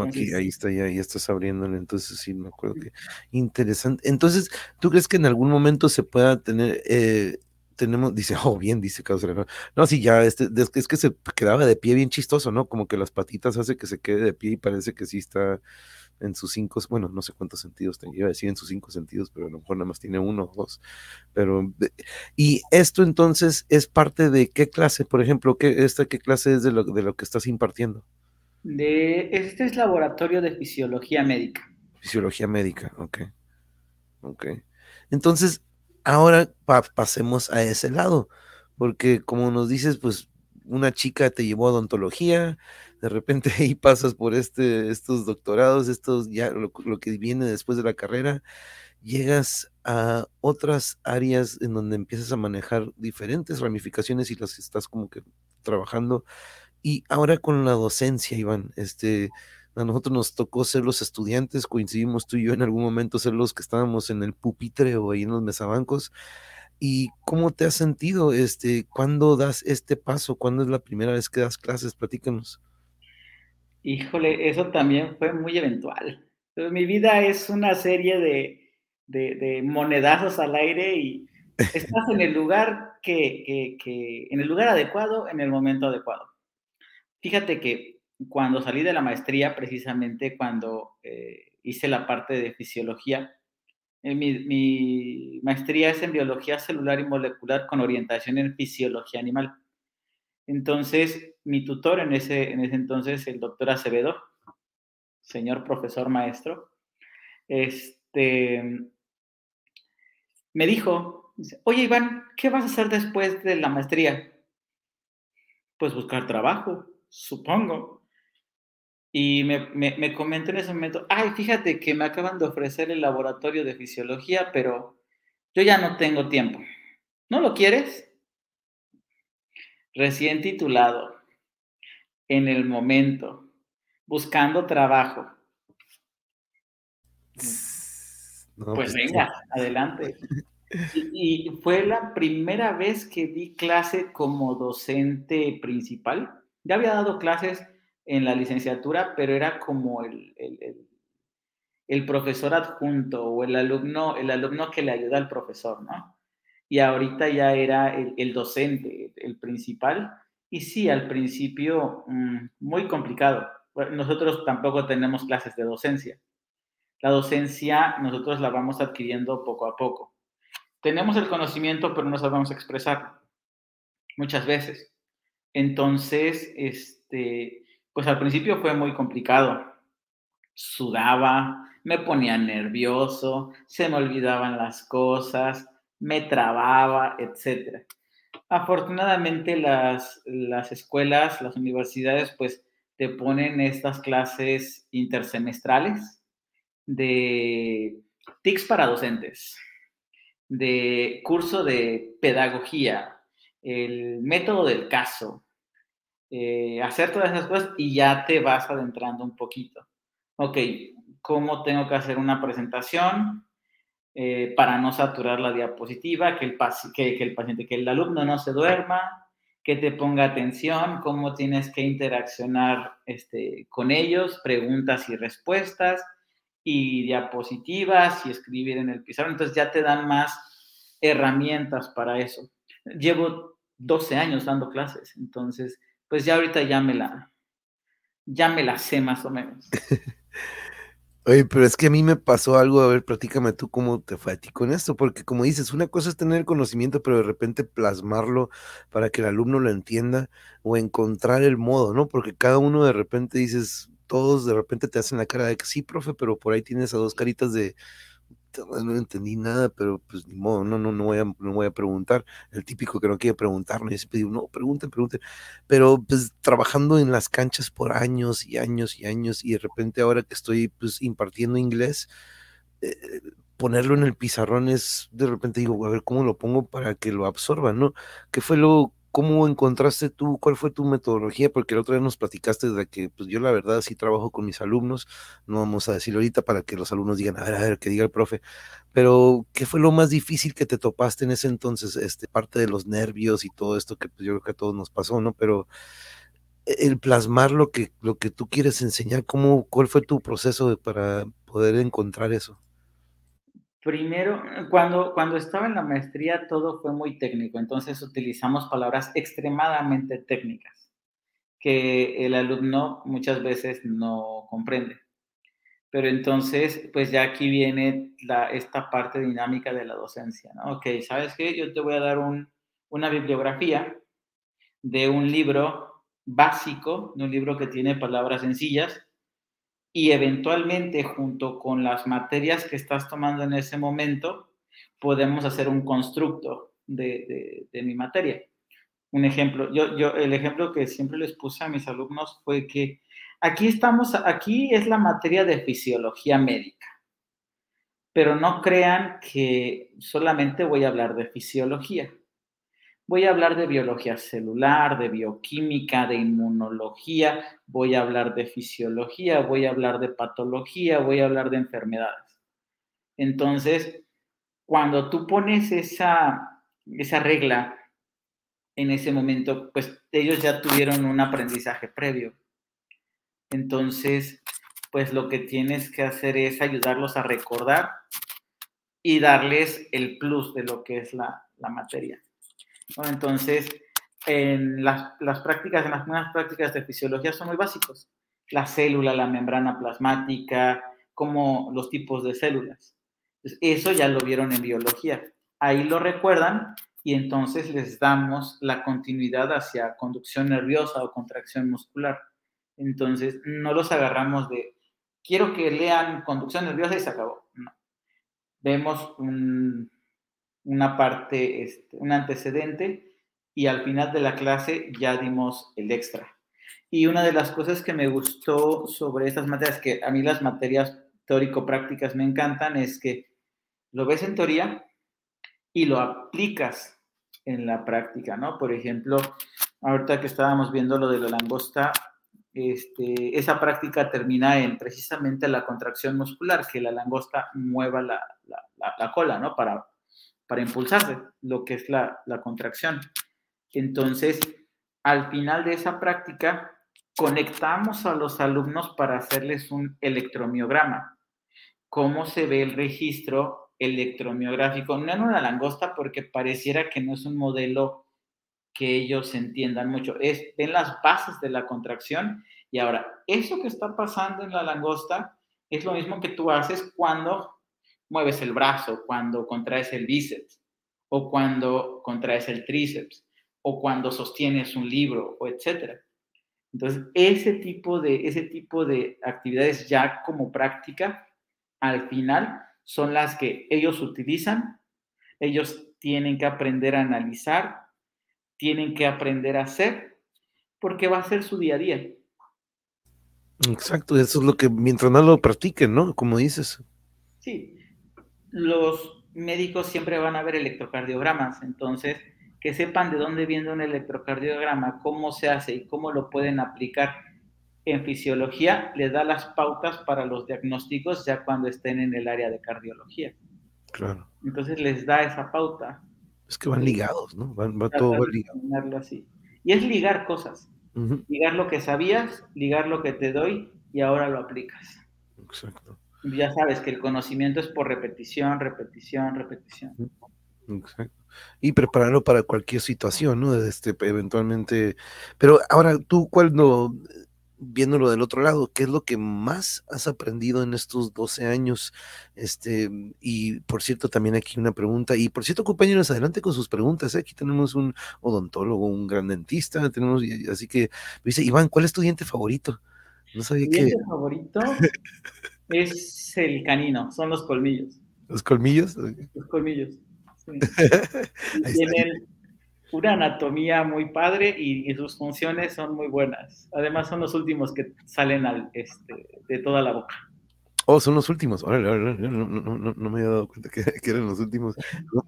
aquí, ahí está, ya, ya estás abriéndole, entonces sí, me acuerdo que interesante. Entonces, ¿tú crees que en algún momento se pueda tener, eh, tenemos, dice, oh, bien, dice Carlos No, sí, ya, este, es que se quedaba de pie bien chistoso, ¿no? Como que las patitas hace que se quede de pie y parece que sí está en sus cinco, bueno, no sé cuántos sentidos tenía, iba a decir en sus cinco sentidos, pero a lo mejor nada más tiene uno o dos. Pero, y esto entonces es parte de qué clase, por ejemplo, ¿qué, esta, qué clase es de lo, de lo que estás impartiendo? De, este es laboratorio de fisiología médica. Fisiología médica, ok. Ok. Entonces, ahora pasemos a ese lado, porque como nos dices, pues una chica te llevó a odontología, de repente ahí pasas por este, estos doctorados, estos ya lo, que viene después de la carrera, llegas a otras áreas en donde empiezas a manejar diferentes ramificaciones y las estás como que trabajando. Y ahora con la docencia, Iván, este, a nosotros nos tocó ser los estudiantes, coincidimos tú y yo en algún momento ser los que estábamos en el pupitre o ahí en los mesabancos. ¿Y cómo te has sentido? Este, ¿Cuándo das este paso? ¿Cuándo es la primera vez que das clases? Platícanos. Híjole, eso también fue muy eventual. mi vida es una serie de, monedazos al aire y estás en el lugar que, en el lugar adecuado, en el momento adecuado. Fíjate que cuando salí de la maestría, precisamente cuando eh, hice la parte de fisiología, eh, mi, mi, maestría es en biología celular y molecular con orientación en fisiología animal. Entonces, mi tutor en ese, en ese entonces, el doctor Acevedo, señor profesor maestro, este, me dijo, oye Iván, ¿qué vas a hacer después de la maestría? Pues buscar trabajo, supongo. Y me, me, me comentó en ese momento, ay, fíjate que me acaban de ofrecer el laboratorio de fisiología, pero yo ya no tengo tiempo. ¿No lo quieres? Recién titulado, en el momento, buscando trabajo. pues, pues venga, adelante. Y, fue la primera vez que di clase como docente principal. Ya había dado clases en la licenciatura, pero era como el, el, profesor adjunto o el alumno, el alumno que le ayuda al profesor, ¿no? Y ahorita ya era el, docente, el principal. Y sí, al principio mm, muy complicado. Nosotros tampoco tenemos clases de docencia. La docencia nosotros la vamos adquiriendo poco a poco. Tenemos el conocimiento, pero no sabemos expresar muchas veces. Entonces, este, pues al principio fue muy complicado. Sudaba, me ponía nervioso, se me olvidaban las cosas, me trababa, etc. Afortunadamente las, las escuelas, las universidades, pues te ponen estas clases intersemestrales de TICs para docentes, de curso de pedagogía, el método del caso, eh, hacer todas esas cosas y ya te vas adentrando un poquito. Ok, ¿cómo tengo que hacer una presentación? Eh, para no saturar la diapositiva, que el, que, el paciente, que el alumno no se duerma, que te ponga atención, cómo tienes que interaccionar este, con ellos, preguntas y respuestas, y diapositivas y escribir en el pizarro. Entonces ya te dan más herramientas para eso. Llevo 12 años dando clases, entonces pues ya ahorita ya me la, ya me la sé más o menos. Oye, pero es que a mí me pasó algo, a ver, platícame tú cómo te fue a ti con esto, porque como dices, una cosa es tener conocimiento, pero de repente plasmarlo para que el alumno lo entienda o encontrar el modo, ¿no? Porque cada uno de repente dices, todos de repente te hacen la cara de que sí, profe, pero por ahí tienes a dos caritas de, no entendí nada, pero pues ni modo, no, no, no voy a, no voy a preguntar. El típico que no quiere preguntar, ¿no? y siempre digo, no, pregunten, pregunten. Pero pues trabajando en las canchas por años y años y años, y de repente ahora que estoy pues impartiendo inglés, eh, ponerlo en el pizarrón es, de repente digo, a ver, ¿cómo lo pongo para que lo absorban, no? ¿Qué fue lo, cómo encontraste tú, cuál fue tu metodología? Porque el otro día nos platicaste de que, pues yo la verdad sí trabajo con mis alumnos, no vamos a decirlo ahorita para que los alumnos digan, a ver, a ver, que diga el profe, pero ¿qué fue lo más difícil que te topaste en ese entonces? Este, parte de los nervios y todo esto que pues, yo creo que a todos nos pasó, ¿no? Pero e, el plasmar lo que, lo que tú quieres enseñar, ¿cómo, ¿cuál fue tu proceso para poder encontrar eso? Primero, cuando, cuando estaba en la maestría todo fue muy técnico, entonces utilizamos palabras extremadamente técnicas que el alumno muchas veces no comprende. Pero entonces, pues ya aquí viene esta parte dinámica de la docencia, ¿no? Ok, ¿sabes qué? Yo te voy a dar un, una bibliografía de un libro básico, de un libro que tiene palabras sencillas, y eventualmente junto con las materias que estás tomando en ese momento, podemos hacer un constructo de, mi materia. Un ejemplo, yo, yo, el ejemplo que siempre les puse a mis alumnos fue que aquí estamos, aquí es la materia de fisiología médica, pero no crean que solamente voy a hablar de fisiología Voy a hablar de biología celular, de bioquímica, de inmunología, voy a hablar de fisiología, voy a hablar de patología, voy a hablar de enfermedades. Entonces, cuando tú pones esa, esa regla en ese momento, pues ellos ya tuvieron un aprendizaje previo. Entonces, pues lo que tienes que hacer es ayudarlos a recordar y darles el plus de lo que es la, la materia. Entonces, en las, prácticas, en las nuevas prácticas de fisiología son muy básicos. La célula, la membrana plasmática, como los tipos de células. eso ya lo vieron en biología. Ahí lo recuerdan y entonces les damos la continuidad hacia conducción nerviosa o contracción muscular. Entonces, no los agarramos de, quiero que lean conducción nerviosa y se acabó. No. Vemos un, una parte, este, un antecedente y al final de la clase ya dimos el extra. Y una de las cosas que me gustó sobre estas materias, que a mí las materias teórico-prácticas me encantan, es que lo ves en teoría y lo aplicas en la práctica, ¿no? Por ejemplo, ahorita que estábamos viendo lo de la langosta, este, esa práctica termina en precisamente la contracción muscular, que la langosta mueva la, la, la cola, ¿no? Para para impulsarse, lo que es la, contracción. Entonces, al final de esa práctica, conectamos a los alumnos para hacerles un electromiograma. ¿Cómo se ve el registro electromiográfico? No en una langosta porque pareciera que no es un modelo que ellos entiendan mucho. Es en las bases de la contracción. Y ahora, eso que está pasando en la langosta es lo mismo que tú haces cuando mueves el brazo, cuando contraes el bíceps, o cuando contraes el tríceps, o cuando sostienes un libro, o etcétera. Entonces, ese tipo, de, ese tipo de actividades ya como práctica, al final, son las que ellos utilizan, ellos tienen que aprender a analizar, tienen que aprender a hacer, porque va a ser su día a día. Exacto, eso es lo que mientras más lo practiquen, ¿no? Como dices. Sí, los médicos siempre van a ver electrocardiogramas, entonces que sepan de dónde viene un electrocardiograma, cómo se hace y cómo lo pueden aplicar en fisiología, les da las pautas para los diagnósticos ya cuando estén en el área de cardiología. Claro. Entonces les da esa pauta. Es que van ligados, ¿no? Van, va todo ligado. Así. Y es ligar cosas. Ligar lo que sabías, ligar lo que te doy y ahora lo aplicas. Exacto ya sabes que el conocimiento es por repetición, repetición, repetición. Exacto. Y prepararlo para cualquier situación, ¿no? Este, eventualmente. Pero ahora, tú, cuando, viéndolo del otro lado, ¿qué es lo que más has aprendido en estos 12 años? Este, y por cierto, también aquí una pregunta. Y por cierto, compañeros, adelante con sus preguntas. ¿eh? Aquí tenemos un odontólogo, un gran dentista, tenemos, así que, dice, Iván, ¿cuál es tu diente favorito? No sabía ¿Mi diente favorito? Es el canino, son los colmillos. ¿Los colmillos? Los colmillos. Tienen una anatomía muy padre y, sus funciones son muy buenas. Además, son los últimos que salen al, este, de toda la boca. Oh, son los últimos. no, me había dado cuenta que, eran los últimos.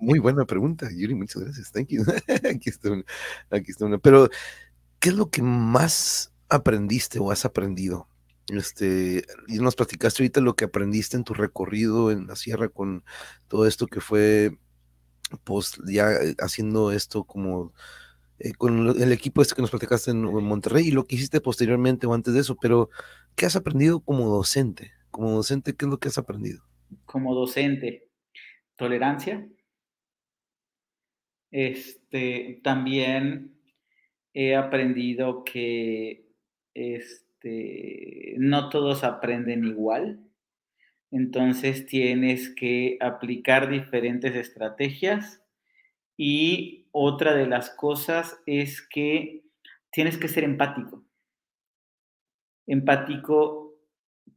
Muy buena pregunta, Yuri. Muchas gracias. Thank you. aquí, está una, aquí está una. Pero, ¿qué es lo que más aprendiste o has aprendido? Este, y nos platicaste ahorita lo que aprendiste en tu recorrido en la sierra con todo esto que fue, pues, ya eh, haciendo esto como eh, con el equipo este que nos platicaste en, en Monterrey y lo que hiciste posteriormente o antes de eso. Pero, ¿qué has aprendido como docente? Como docente, ¿qué es lo que has aprendido? Como docente, tolerancia. Este, también he aprendido que este, no todos aprenden igual. Entonces tienes que aplicar diferentes estrategias y otra de las cosas es que tienes que ser empático. Empático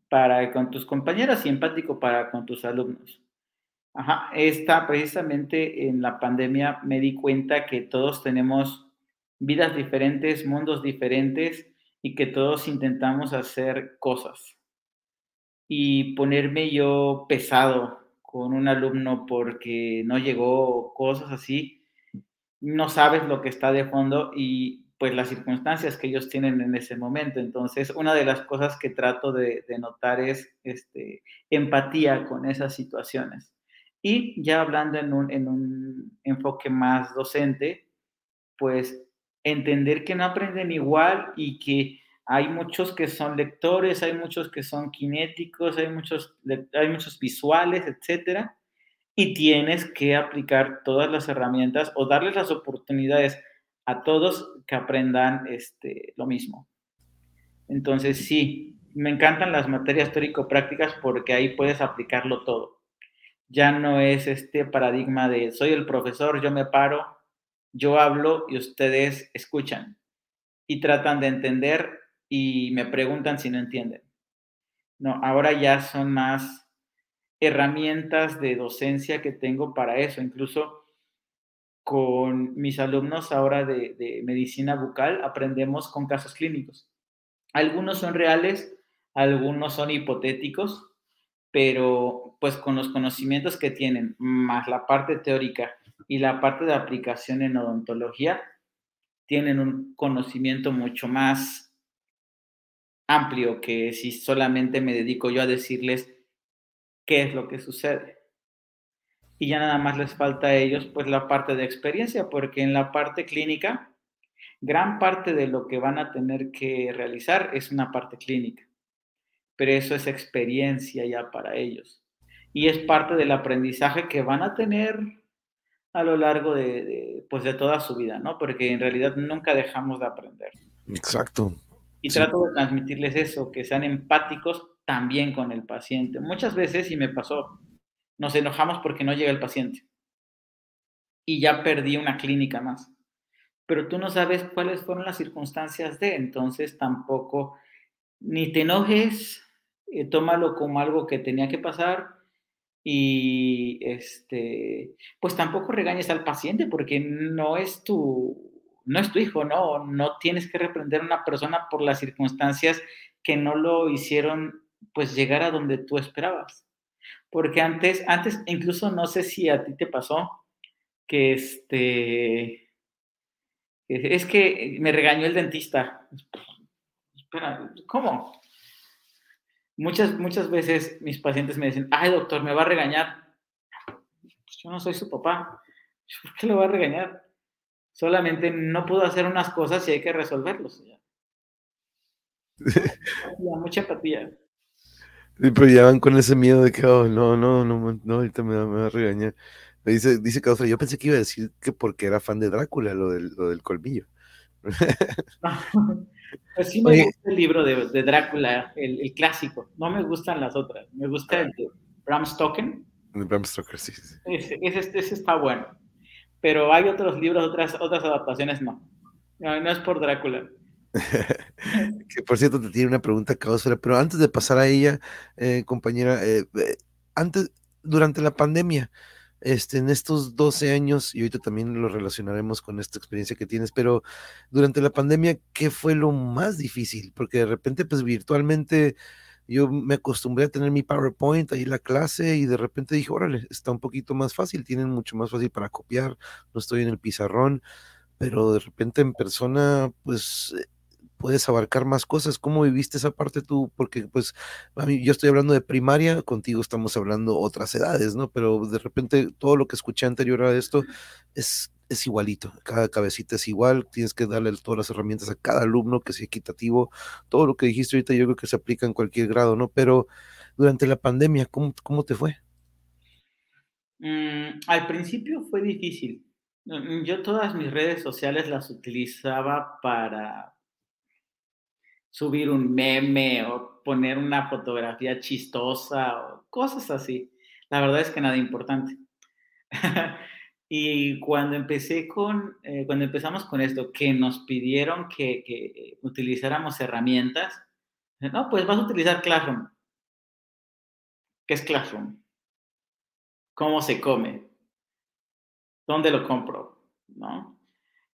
para con tus compañeras y empático para con tus alumnos. Ajá, esta precisamente en la pandemia me di cuenta que todos tenemos vidas diferentes, mundos diferentes y que todos intentamos hacer cosas. Y ponerme yo pesado con un alumno porque no llegó, cosas así, no sabes lo que está de fondo y pues las circunstancias que ellos tienen en ese momento. Entonces, una de las cosas que trato de, notar es este, empatía con esas situaciones. Y ya hablando en un, en un enfoque más docente, pues entender que no aprenden igual y que hay muchos que son lectores, hay muchos que son kinéticos, hay muchos, hay muchos visuales, etcétera, y tienes que aplicar todas las herramientas o darles las oportunidades a todos que aprendan este, lo mismo. Entonces, sí, me encantan las materias teórico-prácticas porque ahí puedes aplicarlo todo. Ya no es este paradigma de soy el profesor, yo me paro, yo hablo y ustedes escuchan y tratan de entender y me preguntan si no entienden. No, ahora ya son más herramientas de docencia que tengo para eso. Incluso con mis alumnos ahora de, medicina bucal aprendemos con casos clínicos. Algunos son reales, algunos son hipotéticos, pero pues con los conocimientos que tienen, más la parte teórica y la parte de aplicación en odontología, tienen un conocimiento mucho más amplio que si solamente me dedico yo a decirles qué es lo que sucede y ya nada más les falta a ellos pues la parte de experiencia, porque en la parte clínica, gran parte de lo que van a tener que realizar es una parte clínica, pero eso es experiencia ya para ellos. Y es parte del aprendizaje que van a tener a lo largo de, pues de toda su vida, ¿no? Porque en realidad nunca dejamos de aprender. Exacto. Y trato de transmitirles eso, que sean empáticos también con el paciente. Muchas veces, y me pasó, nos enojamos porque no llega el paciente. Y ya perdí una clínica más. Pero tú no sabes cuáles fueron las circunstancias de, entonces tampoco, ni te enojes, eh, tómalo como algo que tenía que pasar y este, pues tampoco regañes al paciente porque no es tu, no es tu hijo, no, no tienes que reprender a una persona por las circunstancias que no lo hicieron pues llegar a donde tú esperabas. Porque antes, antes, incluso no sé si a ti te pasó que este, es que me regañó el dentista. Espera, ¿cómo? Muchas, muchas veces mis pacientes me dicen, ay doctor, me va a regañar. Pues yo no soy su papá. ¿Por qué lo va a regañar? Solamente no puedo hacer unas cosas y hay que resolverlos. mucha apatía. Pero ya van con ese miedo de que, oh, no, no, no, no, ahorita me va, a regañar. Dice, dice yo pensé que iba a decir que porque era fan de Drácula, lo del, lo del colmillo. pues sí me gusta el libro de, de Drácula, el, el, clásico. No me gustan las otras. Me gusta el de Bram Stoker. Bram Stoker, sí. Ese, ese, ese, está bueno. Pero hay otros libros, otras, otras adaptaciones, no. No, no es por Drácula. que por cierto te tiene una pregunta causera, pero antes de pasar a ella, eh, compañera, eh, eh, antes, durante la pandemia, este, en estos 12 años, y ahorita también lo relacionaremos con esta experiencia que tienes, pero durante la pandemia, ¿qué fue lo más difícil? Porque de repente, pues virtualmente, yo me acostumbré a tener mi PowerPoint ahí la clase y de repente dije, órale, está un poquito más fácil, tienen mucho más fácil para copiar, no estoy en el pizarrón, pero de repente en persona, pues puedes abarcar más cosas. ¿Cómo viviste esa parte tú? Porque pues a mí, yo estoy hablando de primaria, contigo estamos hablando otras edades, ¿no? Pero de repente todo lo que escuché anterior a esto es, es igualito, cada cabecita es igual, tienes que darle todas las herramientas a cada alumno que sea equitativo, todo lo que dijiste ahorita yo creo que se aplica en cualquier grado, ¿no? Pero durante la pandemia, ¿cómo, cómo te fue? Mm, al principio fue difícil. Mm, yo todas mis redes sociales las utilizaba para subir un meme o poner una fotografía chistosa o cosas así. La verdad es que nada importante. y cuando empecé con, eh, cuando empezamos con esto, que nos pidieron que, que, utilizáramos herramientas, no, pues vas a utilizar Classroom. ¿Qué es Classroom? ¿Cómo se come? ¿Dónde lo compro? ¿No?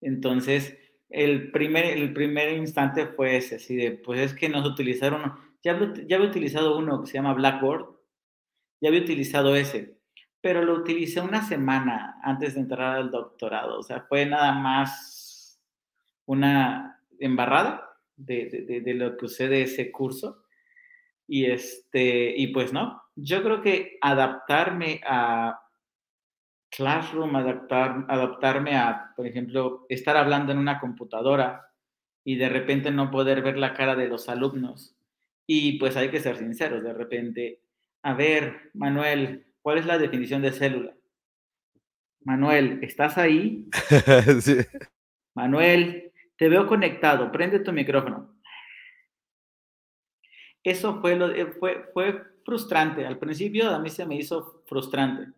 Entonces, el primer, el primer instante fue ese, así de, pues es que nos utilizaron, ya, ya había utilizado uno que se llama Blackboard, ya había utilizado ese, pero lo utilicé una semana antes de entrar al doctorado, o sea, fue nada más una embarrada de, de, de lo que usé de ese curso. Y, este, y pues no, yo creo que adaptarme a Classroom, adaptar, adaptarme a, por ejemplo, estar hablando en una computadora y de repente no poder ver la cara de los alumnos. Y pues hay que ser sinceros, de repente, a ver, Manuel, ¿cuál es la definición de célula? Manuel, ¿estás ahí? sí. Manuel, te veo conectado, prende tu micrófono. Eso fue, lo, fue, fue frustrante. Al principio a mí se me hizo frustrante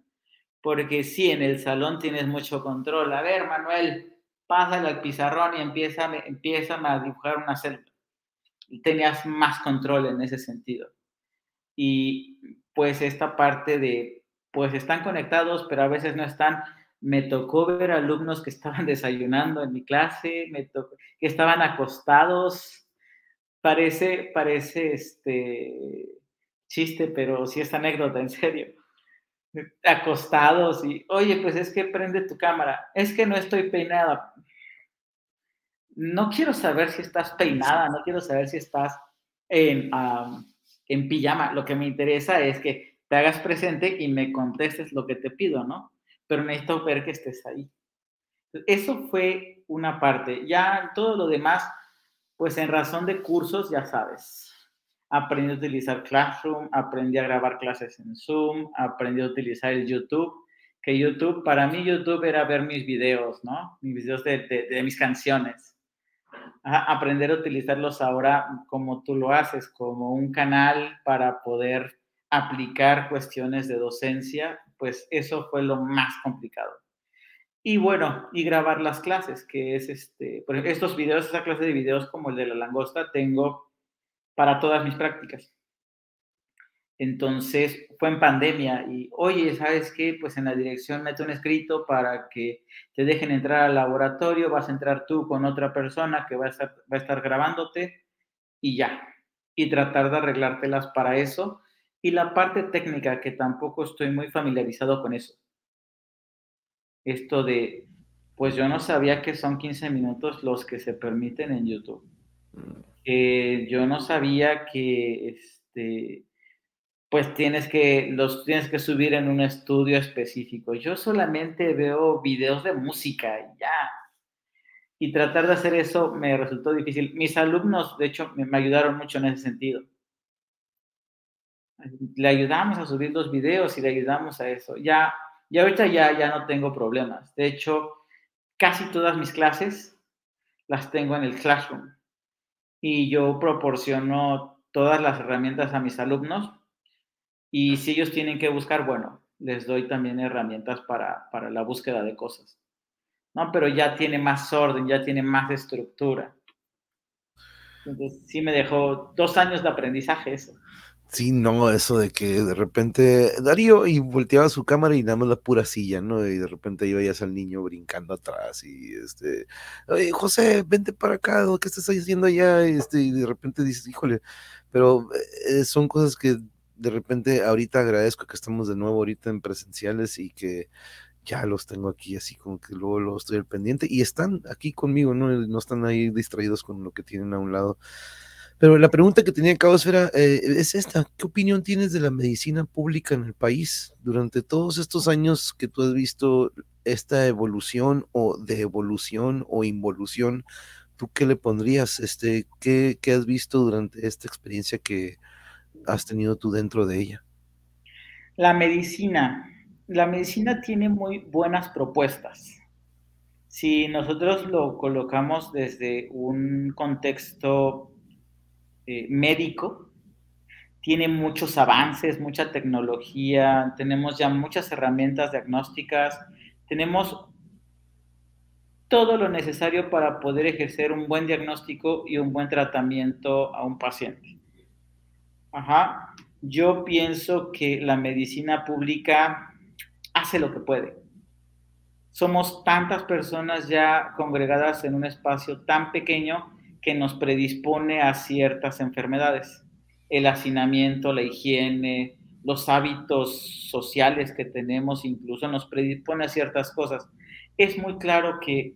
porque sí, en el salón tienes mucho control. A ver, Manuel, pásale al pizarrón y empieza, empieza a dibujar una célula. Y tenías más control en ese sentido. Y pues esta parte de, pues están conectados, pero a veces no están. Me tocó ver alumnos que estaban desayunando en mi clase, me tocó, que estaban acostados. Parece, parece este chiste, pero sí es anécdota, en serio acostados y, oye, pues es que prende tu cámara, es que no estoy peinada. No quiero saber si estás peinada, no quiero saber si estás en, en pijama. Lo que me interesa es que te hagas presente y me contestes lo que te pido, ¿no? Pero necesito ver que estés ahí. Eso fue una parte. Ya todo lo demás, pues en razón de cursos, ya sabes, aprendí a utilizar Classroom, aprendí a grabar clases en Zoom, aprendí a utilizar el YouTube, que YouTube, para mí YouTube era ver mis videos, ¿no? Mis videos de, mis canciones. aprender a utilizarlos ahora como tú lo haces, como un canal para poder aplicar cuestiones de docencia, pues eso fue lo más complicado. Y bueno, y grabar las clases, que es este, por estos videos, esa clase de videos como el de la langosta, tengo para todas mis prácticas. Entonces fue en pandemia y, oye, ¿sabes qué? Pues en la dirección mete un escrito para que te dejen entrar al laboratorio, vas a entrar tú con otra persona que va a estar, va a estar grabándote y ya. Y tratar de arreglártelas para eso. Y la parte técnica, que tampoco estoy muy familiarizado con eso. Esto de, pues yo no sabía que son 15 minutos los que se permiten en YouTube. Yo no sabía que este, pues tienes que, los tienes que subir en un estudio específico. Yo solamente veo videos de música ya. Y tratar de hacer eso me resultó difícil. Mis alumnos, de hecho, me, ayudaron mucho en ese sentido. Le ayudamos a subir los videos y le ayudamos a eso. Ya, ya ahorita ya, ya no tengo problemas. De hecho, casi todas mis clases las tengo en el Classroom y yo proporciono todas las herramientas a mis alumnos y si ellos tienen que buscar, bueno, les doy también herramientas para, para la búsqueda de cosas. ¿no? Pero ya tiene más orden, ya tiene más estructura. Entonces, sí me dejó dos años de aprendizaje eso. Sí, no, eso de que de repente Darío y volteaba su cámara y nada más la pura silla, ¿no? Y de repente iba ya al niño brincando atrás y este, Oye, José, vente para acá, ¿qué estás haciendo allá? Este, y de repente dices, híjole, pero eh, son cosas que de repente ahorita agradezco que estamos de nuevo ahorita en presenciales y que ya los tengo aquí así como que luego, lo estoy al pendiente y están aquí conmigo, ¿no? No están ahí distraídos con lo que tienen a un lado. Pero la pregunta que tenía Caosfera eh, es esta, ¿qué opinión tienes de la medicina pública en el país? Durante todos estos años que tú has visto esta evolución o de evolución o involución, ¿tú qué le pondrías? Este, ¿qué, ¿Qué has visto durante esta experiencia que has tenido tú dentro de ella? La medicina. La medicina tiene muy buenas propuestas. Si nosotros lo colocamos desde un contexto eh, médico, tiene muchos avances, mucha tecnología, tenemos ya muchas herramientas diagnósticas, tenemos todo lo necesario para poder ejercer un buen diagnóstico y un buen tratamiento a un paciente. Ajá. Yo pienso que la medicina pública hace lo que puede. Somos tantas personas ya congregadas en un espacio tan pequeño que nos predispone a ciertas enfermedades. El hacinamiento, la higiene, los hábitos sociales que tenemos incluso nos predispone a ciertas cosas. Es muy claro que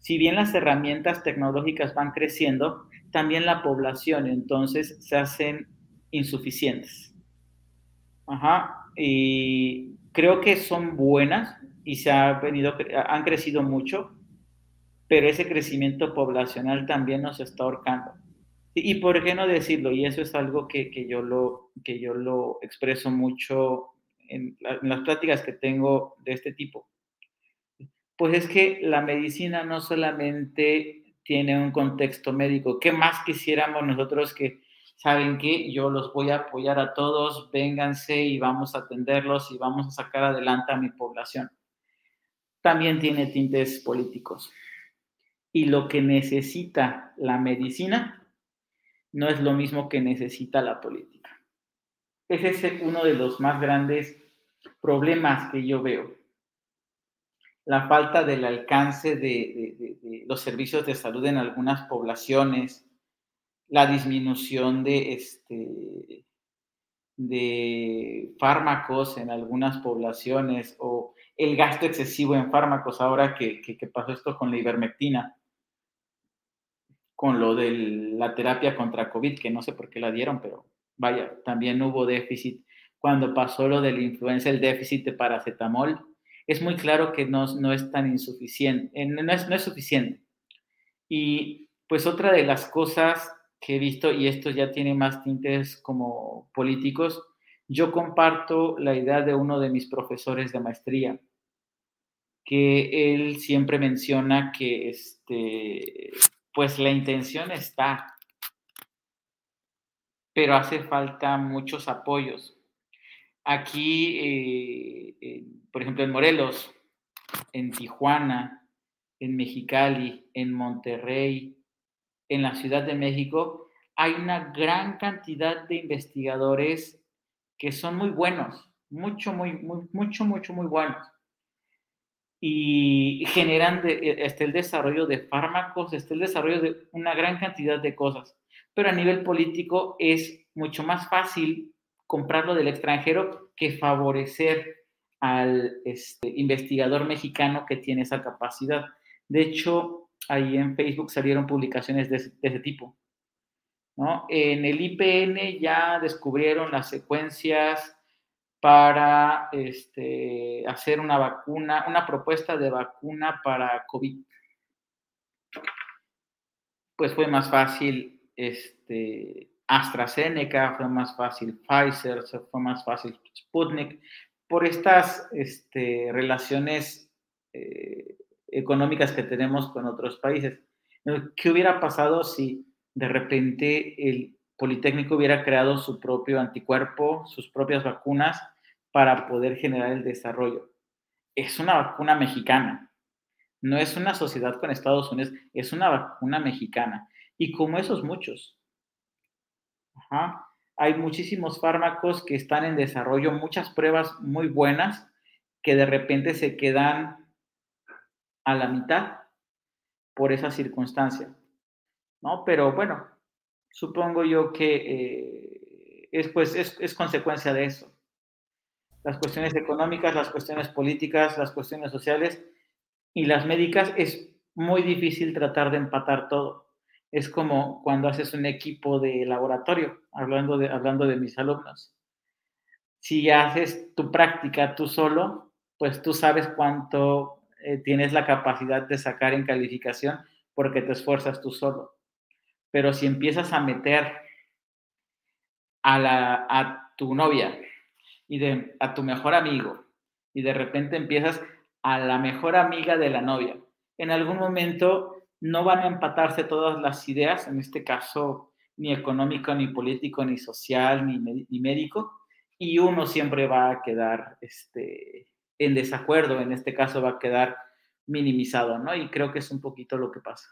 si bien las herramientas tecnológicas van creciendo, también la población entonces se hacen insuficientes. Ajá, y creo que son buenas y se ha venido, han crecido mucho, pero ese crecimiento poblacional también nos está ahorcando. Y, por qué no decirlo, y eso es algo que, que, yo, lo, que yo lo expreso mucho en, en las pláticas que tengo de este tipo, pues es que la medicina no solamente tiene un contexto médico, ¿qué más quisiéramos nosotros que, saben que yo los voy a apoyar a todos, vénganse y vamos a atenderlos y vamos a sacar adelante a mi población? También tiene tintes políticos y lo que necesita la medicina no es lo mismo que necesita la política. Ese es uno de los más grandes problemas que yo veo. La falta del alcance de, los servicios de salud en algunas poblaciones, la disminución de, este, de fármacos en algunas poblaciones o el gasto excesivo en fármacos ahora que, que pasó esto con la ivermectina con lo de la terapia contra COVID, que no sé por qué la dieron, pero vaya, también hubo déficit. Cuando pasó lo de la influenza, el déficit de paracetamol, es muy claro que no, no es tan insuficiente, eh, no es, no es suficiente. Y pues otra de las cosas que he visto, y esto ya tiene más tintes como políticos, yo comparto la idea de uno de mis profesores de maestría, que él siempre menciona que este, pues la intención está, pero hace falta muchos apoyos. Aquí, eh, por ejemplo, en Morelos, en Tijuana, en Mexicali, en Monterrey, en la Ciudad de México, hay una gran cantidad de investigadores que son muy buenos, mucho, muy, muy mucho, mucho, muy buenos y generan de, este, el desarrollo de fármacos, este, el desarrollo de una gran cantidad de cosas. Pero a nivel político es mucho más fácil comprarlo del extranjero que favorecer al este, investigador mexicano que tiene esa capacidad. De hecho, ahí en Facebook salieron publicaciones de ese, tipo. ¿no? En el IPN ya descubrieron las secuencias para este, hacer una vacuna, una propuesta de vacuna para COVID. Pues fue más fácil este, AstraZeneca, fue más fácil Pfizer, fue más fácil Sputnik, por estas este, relaciones eh, económicas que tenemos con otros países. ¿Qué hubiera pasado si de repente el Politécnico hubiera creado su propio anticuerpo, sus propias vacunas para poder generar el desarrollo. Es una vacuna mexicana, no es una sociedad con Estados Unidos, es una vacuna mexicana. Y como esos muchos. hay muchísimos fármacos que están en desarrollo, muchas pruebas muy buenas que de repente se quedan a la mitad por esa circunstancia, ¿no? Pero bueno, supongo yo que eh, es, pues, es consecuencia de eso. Las cuestiones económicas, las cuestiones políticas, las cuestiones sociales y las médicas es muy difícil tratar de empatar todo es como cuando haces un equipo de laboratorio, hablando de, hablando de mis alumnos. Si haces tu práctica tú solo, pues tú sabes cuánto eh, tienes la capacidad de sacar en calificación porque te esfuerzas tú solo. Pero si empiezas a meter a, la, a tu novia y de, a tu mejor amigo y de repente empiezas a la mejor amiga de la novia, en algún momento no van a empatarse todas las ideas, en este caso ni económico, ni político, ni social, ni, médico, y uno siempre va a quedar este, en desacuerdo, en este caso va a quedar minimizado, ¿no? Y creo que es un poquito lo que pasa.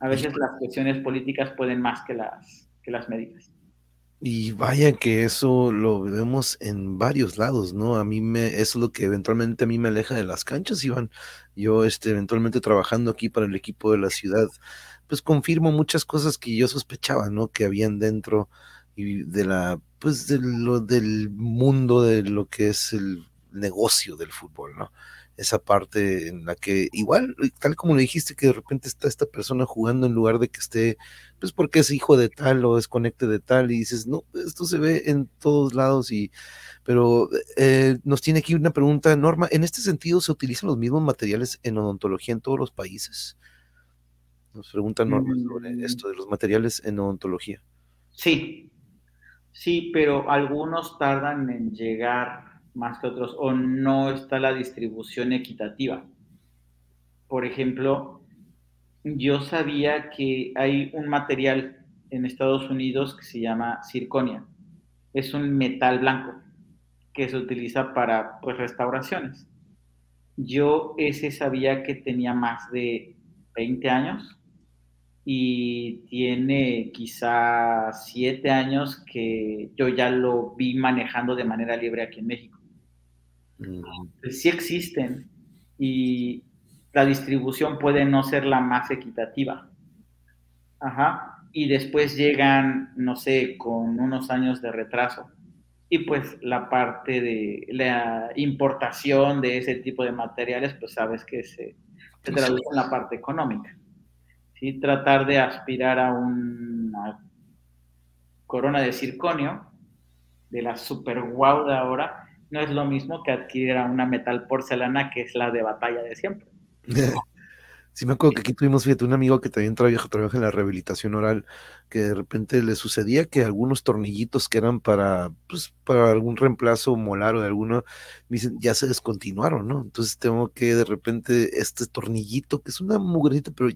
A veces las cuestiones políticas pueden más que las, que las médicas. Y vaya que eso lo vemos en varios lados, ¿no? A mí me, eso es lo que eventualmente a mí me aleja de las canchas, Iván. Yo, este, eventualmente trabajando aquí para el equipo de la ciudad, pues confirmo muchas cosas que yo sospechaba, ¿no? Que habían dentro y de la, pues, de lo, del mundo de lo que es el negocio del fútbol, ¿no? Esa parte en la que igual, tal como le dijiste, que de repente está esta persona jugando en lugar de que esté, pues porque es hijo de tal o es conecte de tal, y dices, no, esto se ve en todos lados, y pero eh, nos tiene aquí una pregunta, Norma, ¿en este sentido se utilizan los mismos materiales en odontología en todos los países? Nos pregunta Norma sobre mm. esto de los materiales en odontología. Sí, sí, pero algunos tardan en llegar más que otros o no está la distribución equitativa. Por ejemplo, yo sabía que hay un material en Estados Unidos que se llama circonia. Es un metal blanco que se utiliza para pues, restauraciones. Yo ese sabía que tenía más de 20 años y tiene quizá 7 años que yo ya lo vi manejando de manera libre aquí en México. Pues sí existen y la distribución puede no ser la más equitativa. Ajá. Y después llegan, no sé, con unos años de retraso. Y pues la parte de la importación de ese tipo de materiales, pues sabes que se, traduce en la parte económica. ¿sí? Tratar de aspirar a una corona de circonio, de la super guau de ahora, no es lo mismo que adquirir una metal porcelana que es la de batalla de siempre. Sí, me acuerdo que aquí tuvimos, fíjate, un amigo que también trabaja, trabaja en la rehabilitación oral, que de repente le sucedía que algunos tornillitos que eran para, pues, para algún reemplazo molar o de alguno, dicen, ya se descontinuaron, ¿no? Entonces tengo que de repente este tornillito, que es una mugrecita, pero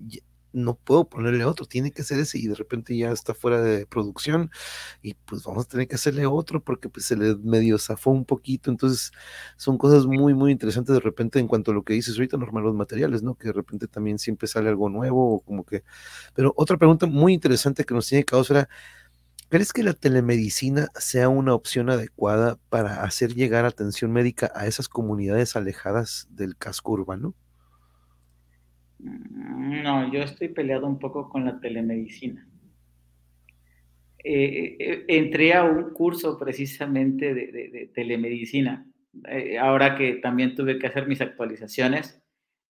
no puedo ponerle otro, tiene que ser ese y de repente ya está fuera de producción y pues vamos a tener que hacerle otro porque pues se le medio zafó un poquito, entonces son cosas muy muy interesantes de repente en cuanto a lo que dices ahorita, normal los materiales, ¿no? Que de repente también siempre sale algo nuevo o como que... Pero otra pregunta muy interesante que nos tiene que era, ¿crees que la telemedicina sea una opción adecuada para hacer llegar atención médica a esas comunidades alejadas del casco urbano? Mm, no, yo estoy peleado un poco con la telemedicina. Eh, eh, entré a un curso precisamente de, telemedicina, eh, ahora que también tuve que hacer mis actualizaciones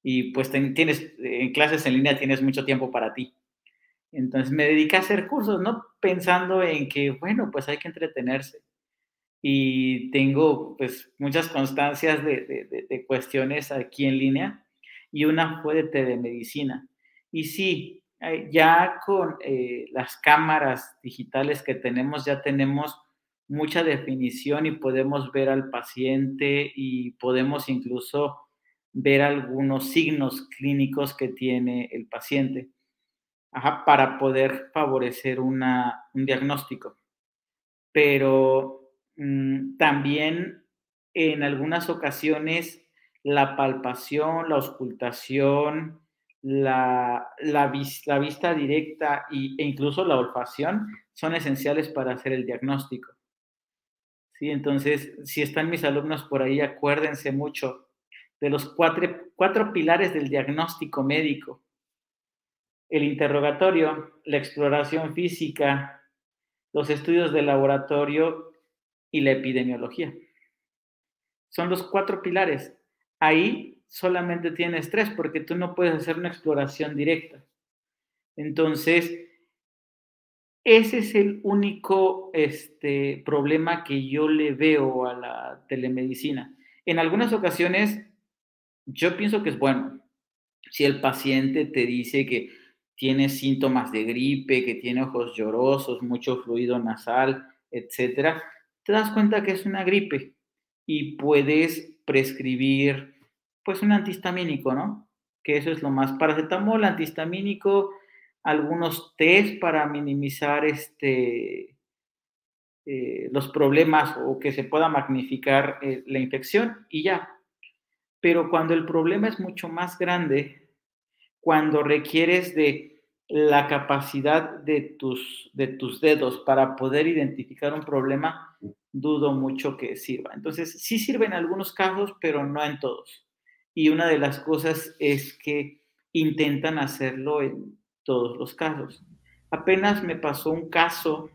y pues tienes, en clases en línea tienes mucho tiempo para ti. Entonces me dediqué a hacer cursos, ¿no? Pensando en que, bueno, pues hay que entretenerse. Y tengo pues muchas constancias de cuestiones aquí en línea y una fue de telemedicina. Y sí, eh, ya con eh, las cámaras digitales que tenemos, ya tenemos mucha definición y podemos ver al paciente y podemos incluso ver algunos signos clínicos que tiene el paciente para poder favorecer una, un diagnóstico. Pero mm, también en algunas ocasiones la palpación, la auscultación, la, la, vista directa y, e incluso la olfacción son esenciales para hacer el diagnóstico. ¿Sí? Entonces, si están mis alumnos por ahí, acuérdense mucho de los cuatro, cuatro pilares del diagnóstico médico. El interrogatorio, la exploración física, los estudios de laboratorio y la epidemiología. Son los cuatro pilares. Ahí solamente tienes tres porque tú no puedes hacer una exploración directa. Entonces, ese es el único este, problema que yo le veo a la telemedicina. En algunas ocasiones, yo pienso que es bueno. Si el paciente te dice que tiene síntomas de gripe, que tiene ojos llorosos, mucho fluido nasal, etcétera, te das cuenta que es una gripe y puedes prescribir pues un antihistamínico, ¿no? Que eso es lo más. Paracetamol, antihistamínico, algunos test para minimizar este, eh, los problemas o que se pueda magnificar eh, la infección y ya. Pero cuando el problema es mucho más grande, cuando requieres de la capacidad de tus, de tus dedos para poder identificar un problema, dudo mucho que sirva. Entonces, sí sirve en algunos casos, pero no en todos y una de las cosas es que intentan hacerlo en todos los casos. Apenas me pasó un caso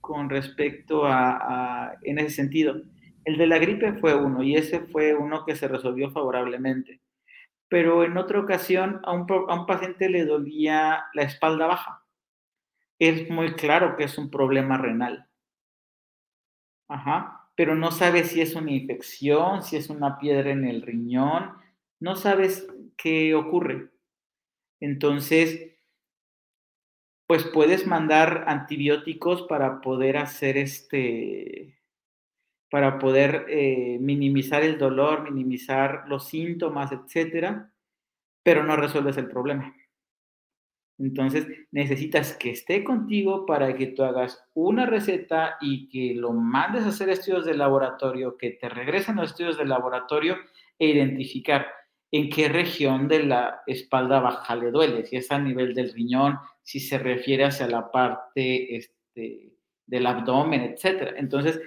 con respecto a, en ese sentido. El de la gripe fue uno y ese fue uno que se resolvió favorablemente. Pero en otra ocasión a un, a un paciente le dolía la espalda baja. Es muy claro que es un problema renal. Ajá pero no sabes si es una infección, si es una piedra en el riñón, no sabes qué ocurre. Entonces, pues puedes mandar antibióticos para poder hacer este, para poder eh, minimizar el dolor, minimizar los síntomas, etcétera, pero no resuelves el problema. Entonces necesitas que esté contigo para que tú hagas una receta y que lo mandes a hacer estudios de laboratorio, que te regresen los estudios de laboratorio e identificar en qué región de la espalda baja le duele, si es a nivel del riñón, si se refiere hacia la parte este, del abdomen, etc. Entonces,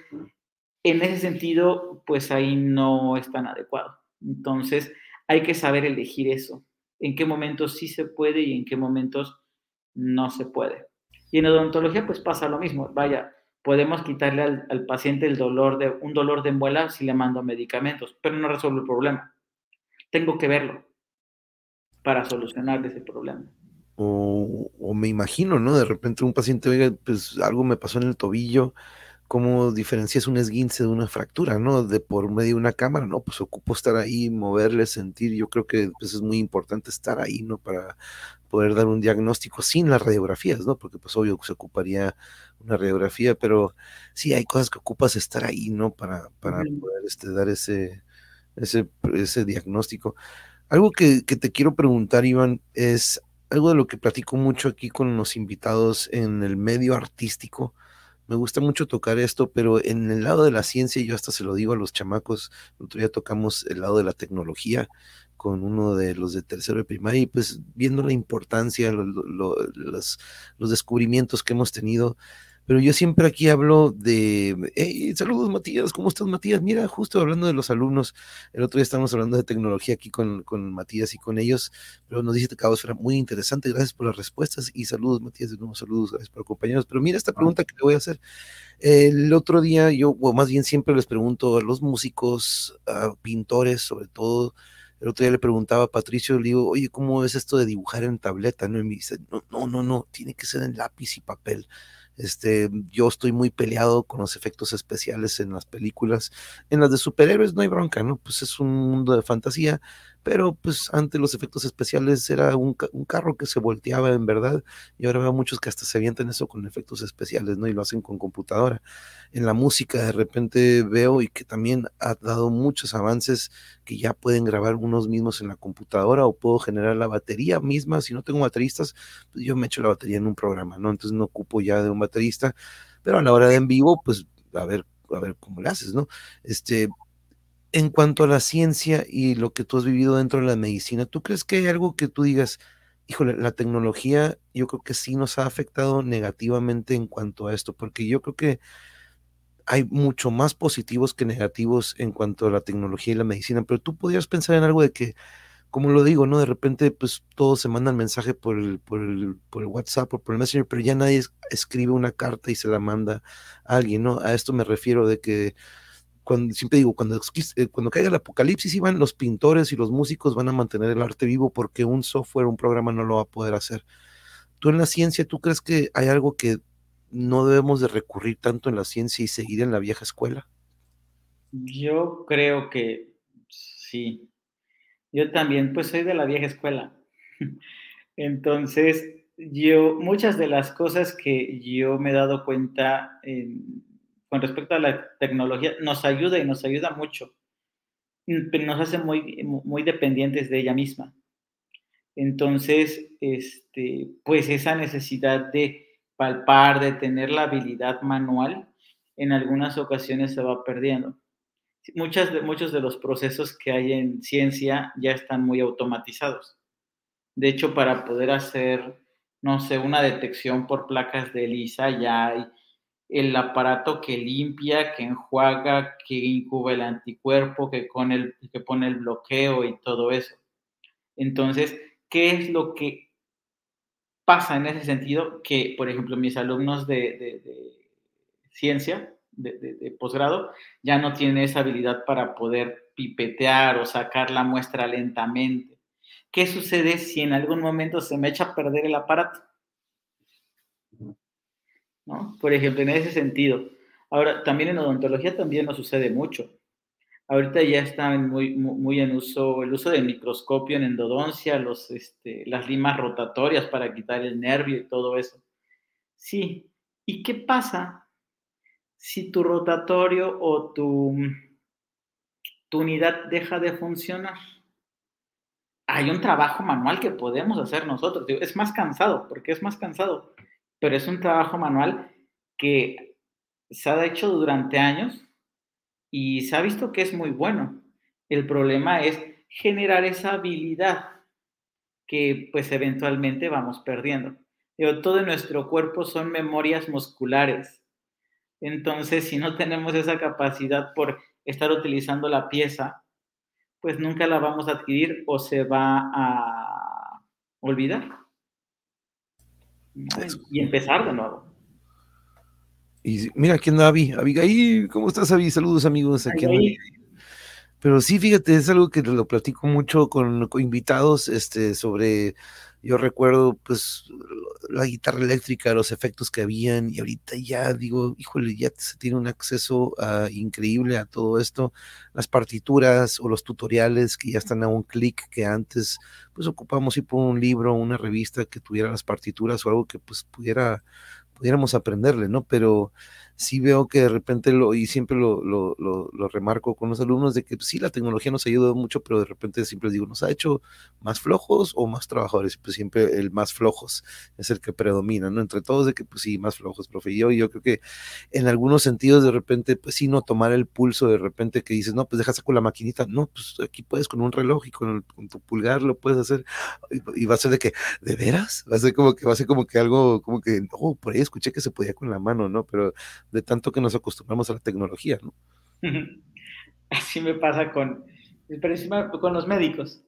en ese sentido, pues ahí no es tan adecuado. Entonces, hay que saber elegir eso en qué momentos sí se puede y en qué momentos no se puede. Y en odontología pues pasa lo mismo. Vaya, podemos quitarle al, paciente el dolor de un dolor de muela si le mando medicamentos, pero no resuelve el problema. Tengo que verlo para solucionar ese problema. O, o, me imagino, ¿no? De repente un paciente, oiga, pues algo me pasó en el tobillo, ¿Cómo diferencias un esguince de una fractura, no? De por medio de una cámara, no, pues ocupo estar ahí, moverle, sentir. Yo creo que pues, es muy importante estar ahí, ¿no? Para poder dar un diagnóstico sin las radiografías, ¿no? Porque pues obvio se ocuparía una radiografía, pero sí hay cosas que ocupas estar ahí, ¿no? Para, para poder este, dar ese, ese, ese diagnóstico. Algo que, que te quiero preguntar, Iván, es algo de lo que platico mucho aquí con los invitados en el medio artístico me gusta mucho tocar esto, pero en el lado de la ciencia, yo hasta se lo digo a los chamacos, el otro día tocamos el lado de la tecnología con uno de los de tercero de primaria y pues viendo la importancia, los, los descubrimientos que hemos tenido pero yo siempre aquí hablo de, hey, saludos Matías, ¿cómo estás Matías? Mira, justo hablando de los alumnos, el otro día estábamos hablando de tecnología aquí con, con Matías y con ellos, pero nos dice era muy interesante, gracias por las respuestas y saludos Matías, de nuevo saludos, gracias por acompañarnos, pero mira esta pregunta que le voy a hacer. El otro día yo, o más bien siempre les pregunto a los músicos, a pintores sobre todo, el otro día le preguntaba a Patricio, le digo, oye, ¿cómo es esto de dibujar en tableta? ¿No? Y me dice, no, no, no, no, tiene que ser en lápiz y papel. Este, yo estoy muy peleado con los efectos especiales en las películas. En las de superhéroes no hay bronca, ¿no? Pues es un mundo de fantasía, pero pues antes los efectos especiales era un, carro que se volteaba en verdad y ahora veo muchos que hasta se avientan eso con efectos especiales, ¿no? Y lo hacen con computadora. En la música de repente veo y que también ha dado muchos avances que ya pueden grabar unos mismos en la computadora o puedo generar la batería misma. Si no tengo bateristas, pues yo me echo la batería en un programa, ¿no? Entonces no ocupo ya de un baterista, pero a la hora de en vivo, pues a ver, a ver cómo le haces, ¿no? Este, En cuanto a la ciencia y lo que tú has vivido dentro de la medicina, ¿tú crees que hay algo que tú digas, híjole, la tecnología yo creo que sí nos ha afectado negativamente en cuanto a esto? Porque yo creo que hay mucho más positivos que negativos en cuanto a la tecnología y la medicina, pero tú podrías pensar en algo de que, como lo digo, ¿no? De repente, pues todos se mandan mensaje por el, por el, por el WhatsApp o por el Messenger, pero ya nadie escribe una carta y se la manda a alguien, ¿no? A esto me refiero de que cuando, siempre digo, cuando, eh, cuando caiga el apocalipsis, iban los pintores y los músicos van a mantener el arte vivo porque un software, un programa no lo va a poder hacer. Tú en la ciencia, ¿tú crees que hay algo que no debemos de recurrir tanto en la ciencia y seguir en la vieja escuela? Yo creo que sí. Yo también, pues soy de la vieja escuela. Entonces, yo, muchas de las cosas que yo me he dado cuenta con respecto a la tecnología nos ayuda y nos ayuda mucho, nos hace muy, muy dependientes de ella misma. Entonces, este, pues esa necesidad de palpar, de tener la habilidad manual, en algunas ocasiones se va perdiendo. Muchas de, muchos de los procesos que hay en ciencia ya están muy automatizados. De hecho, para poder hacer, no sé, una detección por placas de ELISA, ya hay el aparato que limpia, que enjuaga, que incuba el anticuerpo, que, con el, que pone el bloqueo y todo eso. Entonces, ¿qué es lo que pasa en ese sentido que, por ejemplo, mis alumnos de, ciencia, de, posgrado, ya no tienen esa habilidad para poder pipetear o sacar la muestra lentamente. ¿Qué sucede si en algún momento se me echa a perder el aparato? Por ejemplo, en ese sentido. Ahora, también en odontología también nos sucede mucho. Ahorita ya está muy, muy en uso el uso del microscopio en endodoncia, los, este, las limas rotatorias para quitar el nervio y todo eso. Sí. ¿Y qué pasa si tu rotatorio o tu, tu unidad deja de funcionar? Hay un trabajo manual que podemos hacer nosotros. Es más cansado, porque es más cansado, pero es un trabajo manual que se ha hecho durante años y se ha visto que es muy bueno. El problema es generar esa habilidad que pues eventualmente vamos perdiendo. todo nuestro cuerpo son memorias musculares. Entonces, si no tenemos esa capacidad por estar utilizando la pieza, pues nunca la vamos a adquirir o se va a olvidar. Y empezar de nuevo. Y mira, quién anda Avi. Abigail, ¿cómo estás, Avi? Saludos, amigos. Aquí Pero sí, fíjate, es algo que lo platico mucho con, invitados este, sobre, yo recuerdo, pues, la guitarra eléctrica, los efectos que habían, y ahorita ya digo, híjole, ya se tiene un acceso ah, increíble a todo esto, las partituras o los tutoriales que ya están a un clic, que antes, pues, ocupamos ir por un libro, una revista que tuviera las partituras o algo que, pues, pudiera pudiéramos aprenderle, ¿no? Pero sí veo que de repente, lo, y siempre lo, lo, lo, remarco con los alumnos, de que pues, sí, la tecnología nos ha ayudado mucho, pero de repente siempre digo, nos ha hecho más flojos o más trabajadores, pues siempre el más flojos es el que predomina, ¿no? Entre todos de que pues sí, más flojos, profe. Y yo, yo creo que en algunos sentidos de repente, pues sí, no tomar el pulso de repente que dices, no, pues dejas con la maquinita, no, pues aquí puedes con un reloj y con, con tu pulgar lo puedes hacer, y, va a ser de que, ¿de veras? Va a ser como que, va a ser como que algo, como que, oh, por ahí escuché que se podía con la mano, ¿no? Pero de tanto que nos acostumbramos a la tecnología, ¿no? Así me pasa con, con los médicos.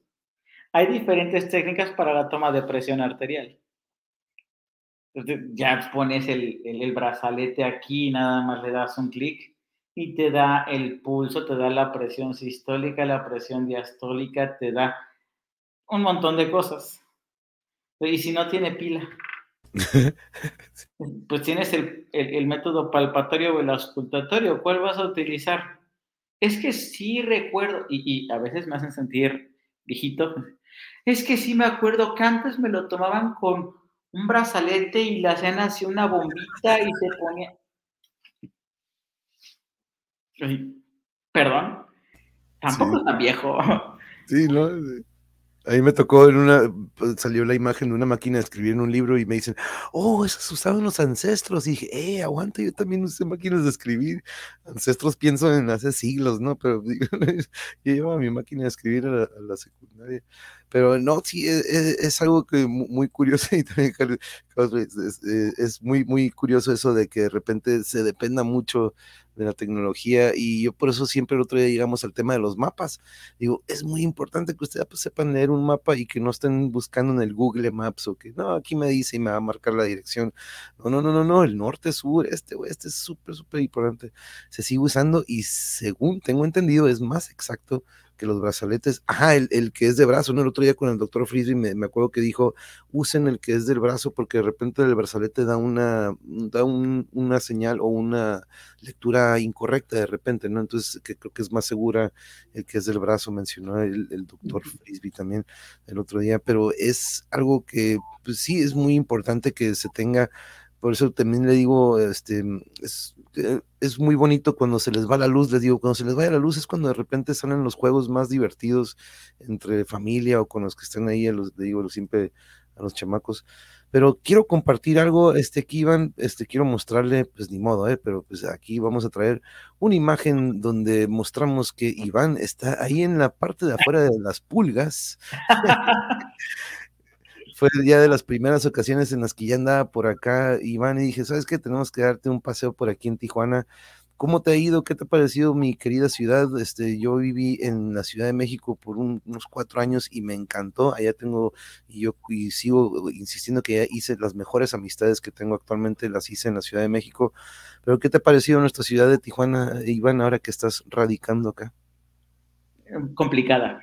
Hay diferentes técnicas para la toma de presión arterial. ya pones el, el, brazalete aquí, nada más le das un clic y te da el pulso, te da la presión sistólica, la presión diastólica, te da un montón de cosas. Y si no tiene pila, pues tienes el, método palpatorio o el auscultatorio. ¿Cuál vas a utilizar? Es que sí recuerdo, y, a veces me hacen sentir viejito, es que sí me acuerdo que antes me lo tomaban con un brazalete y le hacían así una bombita y se ponía... Perdón, tampoco es tan viejo. Sí, ¿no? A mí me tocó en una, pues, salió la imagen de una máquina de escribir en un libro y me dicen, oh, esas usaban los ancestros. Y dije, eh, aguanta, yo también usé máquinas de escribir. Ancestros pienso en hace siglos, ¿no? Pero yo llevaba mi máquina de escribir a la, secundaria. Pero no, sí, es, e, es, algo que muy curioso y también es, es, muy, muy curioso eso de que de repente se dependa mucho de la tecnología y yo por eso siempre el otro día llegamos al tema de los mapas. Digo, es muy importante que ustedes pues, sepan leer un mapa y que no estén buscando en el Google Maps o que no, aquí me dice y me va a marcar la dirección. No, no, no, no, no, el norte, sur, este, oeste es súper, súper importante. Se sigue usando y según tengo entendido es más exacto que los brazaletes, ajá, el, el, que es de brazo, ¿no? El otro día con el doctor Frisby me, me, acuerdo que dijo, usen el que es del brazo porque de repente el brazalete da una, da un, una señal o una lectura incorrecta de repente, ¿no? Entonces que creo que es más segura el que es del brazo, mencionó el, el doctor Frisby también el otro día, pero es algo que pues sí es muy importante que se tenga por eso también le digo, este, es, es, muy bonito cuando se les va la luz, les digo, cuando se les vaya la luz es cuando de repente salen los juegos más divertidos entre familia o con los que están ahí, a los, digo siempre a los chamacos. Pero quiero compartir algo, este, aquí Iván, este, quiero mostrarle, pues ni modo, eh, pero pues aquí vamos a traer una imagen donde mostramos que Iván está ahí en la parte de afuera de las pulgas. fue ya de las primeras ocasiones en las que ya andaba por acá, Iván, y dije, ¿sabes qué? Tenemos que darte un paseo por aquí en Tijuana. ¿Cómo te ha ido? ¿Qué te ha parecido mi querida ciudad? Este, yo viví en la Ciudad de México por unos cuatro años y me encantó. Allá tengo, y yo y sigo insistiendo que ya hice las mejores amistades que tengo actualmente, las hice en la Ciudad de México. Pero ¿qué te ha parecido nuestra ciudad de Tijuana, Iván, ahora que estás radicando acá? Complicada.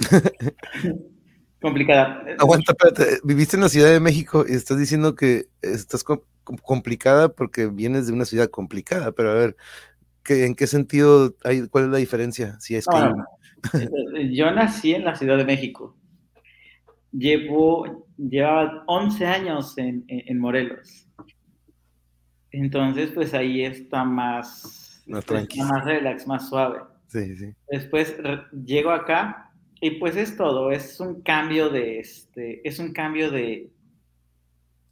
complicada. Aguanta, espérate, viviste en la Ciudad de México y estás diciendo que estás complicada porque vienes de una ciudad complicada, pero a ver, ¿qué, ¿en qué sentido hay, cuál es la diferencia? Si es que Yo nací en la Ciudad de México. Llevo, llevaba 11 años en, en, Morelos. Entonces, pues ahí está más, más, más relax, más suave. Sí, sí. Después llego acá y pues es todo, es un cambio de este, es un cambio de,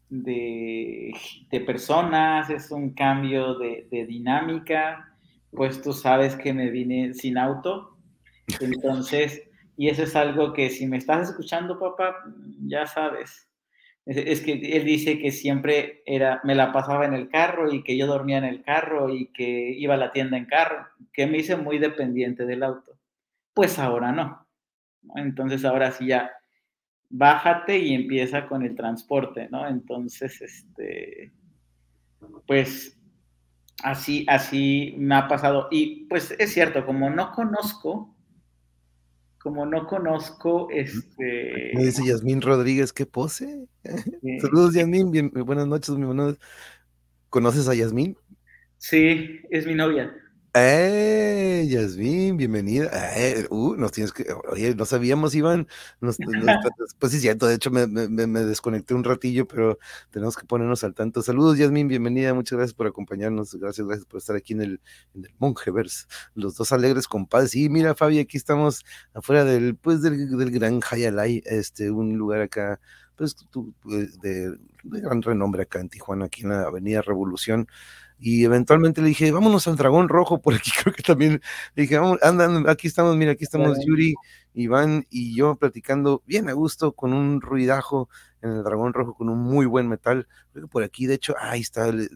de, personas, es un cambio de, dinámica, pues tú sabes que me vine sin auto, entonces, y eso es algo que si me estás escuchando, papá, ya sabes. Es, que él dice que siempre era, me la pasaba en el carro y que yo dormía en el carro y que iba a la tienda en carro, que me hice muy dependiente del auto. Pues ahora no entonces ahora sí ya bájate y empieza con el transporte, ¿no? Entonces, este, pues así, así me ha pasado. Y pues es cierto, como no conozco, como no conozco, este... Me dice Yasmín Rodríguez, ¿qué pose? Saludos, Yasmín, bien, buenas noches, mi buenas. ¿Conoces a Yasmín? Sí, es mi novia. ¡Eh, Yasmin! Bienvenida. Eh, uh, nos tienes que. Oye, no sabíamos, Iván. Nos, pues sí, cierto. De hecho, me, desconecté un ratillo, pero tenemos que ponernos al tanto. Saludos, Yasmin. Bienvenida. Muchas gracias por acompañarnos. Gracias, gracias por estar aquí en el, en el Mongeverse. Los dos alegres compadres. Sí, mira, Fabi, aquí estamos afuera del, pues, del, del Gran Hayalay, este, un lugar acá, pues, pues de, de gran renombre acá en Tijuana, aquí en la Avenida Revolución y eventualmente le dije, vámonos al dragón rojo, por aquí creo que también le dije, vamos, andan, aquí estamos, mira, aquí estamos Yuri, Iván y yo platicando bien a gusto con un ruidajo en el dragón rojo con un muy buen metal. Creo que por aquí, de hecho, ahí está, le,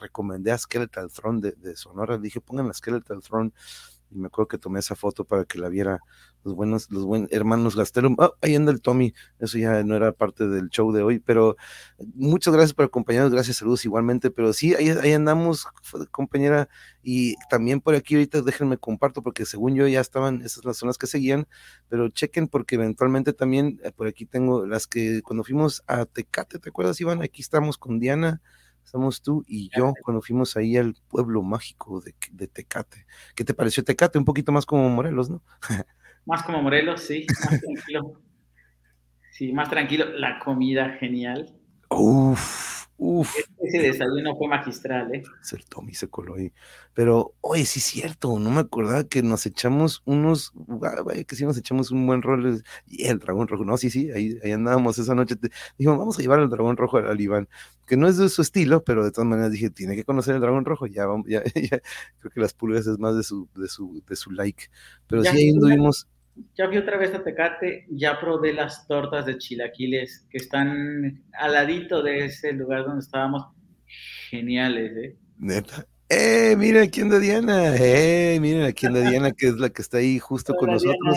recomendé a Skeletal Throne de, de Sonora, le dije, pongan la Skeletal Throne y me acuerdo que tomé esa foto para que la viera los buenos, los buenos hermanos Gastelum. Oh, ahí anda el Tommy, eso ya no era parte del show de hoy, pero muchas gracias por acompañarnos, gracias, saludos igualmente, pero sí, ahí, ahí andamos, compañera, y también por aquí ahorita déjenme comparto, porque según yo ya estaban, esas las zonas que seguían, pero chequen porque eventualmente también eh, por aquí tengo las que cuando fuimos a Tecate, ¿te acuerdas, Iván? Aquí estamos con Diana, Estamos tú y yo cuando fuimos ahí al pueblo mágico de, Tecate. ¿Qué te pareció Tecate? Un poquito más como Morelos, ¿no? más como Morelos, sí, más tranquilo. Sí, más tranquilo. La comida genial. Uf, Uf. Ese desayuno fue magistral, ¿eh? El Tommy se coló ahí. Pero, oye, sí es cierto, no me acordaba que nos echamos unos, vaya que sí nos echamos un buen rol. Y el dragón rojo, no, sí, sí, ahí, ahí andábamos esa noche. Dijimos, vamos a llevar al dragón rojo al, Iván, que no es de su estilo, pero de todas maneras dije, tiene que conocer el dragón rojo. Ya, ya, ya creo que las pulgas es más de su, de su, de su like. Pero sí, ahí anduvimos ya fui otra vez a Tecate, ya probé las tortas de chilaquiles que están al ladito de ese lugar donde estábamos. Geniales, ¿eh? Neta. ¡Eh! Mira aquí anda Diana. ¡Eh! Miren aquí anda Diana, que es la que está ahí justo con nosotros.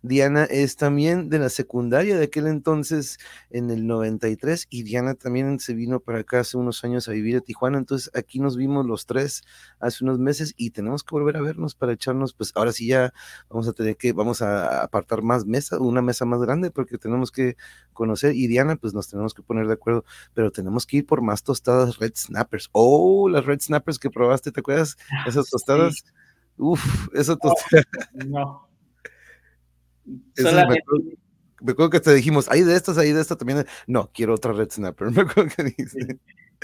Diana. es también de la secundaria de aquel entonces, en el 93, y Diana también se vino para acá hace unos años a vivir a Tijuana. Entonces aquí nos vimos los tres hace unos meses y tenemos que volver a vernos para echarnos, pues ahora sí ya vamos a tener que, vamos a apartar más mesa, una mesa más grande, porque tenemos que conocer. Y Diana, pues nos tenemos que poner de acuerdo, pero tenemos que ir por más tostadas Red Snappers. Oh, las Red Snappers que probaste, ¿te acuerdas? Ah, Esas tostadas. Uf, esa tostada. No. me, acuerdo, que te dijimos, hay de estas, hay de estas también. No, quiero otra Red Snapper. Me acuerdo que dice.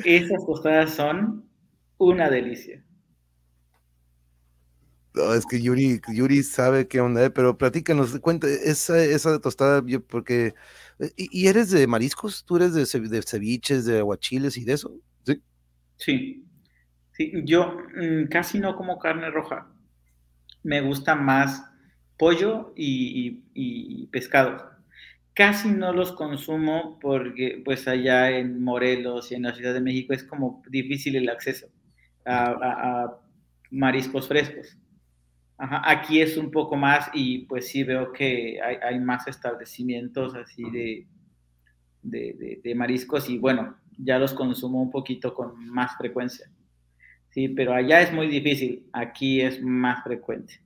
Esas tostadas son una delicia. No, es que Yuri, Yuri sabe qué onda, pero platícanos, cuenta, esa, esa tostada, yo, porque eh, ¿Y, eres de mariscos? ¿Tú eres de, de, ceviches, de aguachiles y de eso? Sí. Sí. Sí yo mm, casi no como carne roja. Me gusta más pollo y, pescado. Casi no los consumo porque pues allá en Morelos y en la Ciudad de México es como difícil el acceso a mariscos frescos. aquí es un poco más y pues sí veo que hay, más establecimientos así de, de, mariscos y bueno, ya los consumo un poquito con más frecuencia. Sí, pero allá es muy difícil, aquí es más frecuente.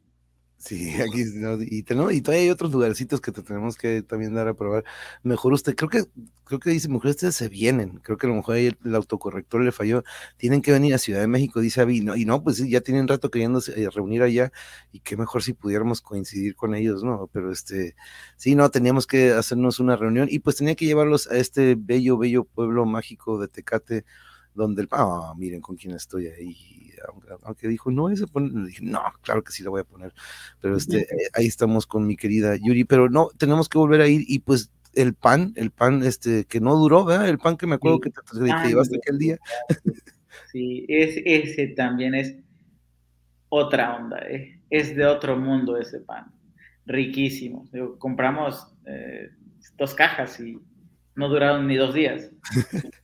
Sí, aquí y, tenemos, y todavía hay otros lugarcitos que te tenemos que también dar a probar. Mejor usted, creo que, creo que dice, mejor ustedes se vienen. Creo que a lo mejor ahí el, autocorrector le falló. Tienen que venir a Ciudad de México, dice Avi. No, y no, pues ya tienen rato queriéndose eh, reunir allá. Y qué mejor si pudiéramos coincidir con ellos, ¿no? Pero este, sí, no, teníamos que hacernos una reunión y pues tenía que llevarlos a este bello, bello pueblo mágico de Tecate, donde el, ah, miren con quién estoy ahí aunque, dijo, no, ese pone, dije, no, claro que sí la voy a poner, pero este, ahí estamos con mi querida Yuri, pero no, tenemos que volver a ir y pues el pan, el pan este que no duró, ¿verdad? El pan que me acuerdo que te, llevaste aquel día. Sí, ese también es otra onda, ¿eh? es de otro mundo ese pan, riquísimo. compramos eh, dos cajas y no duraron ni dos días.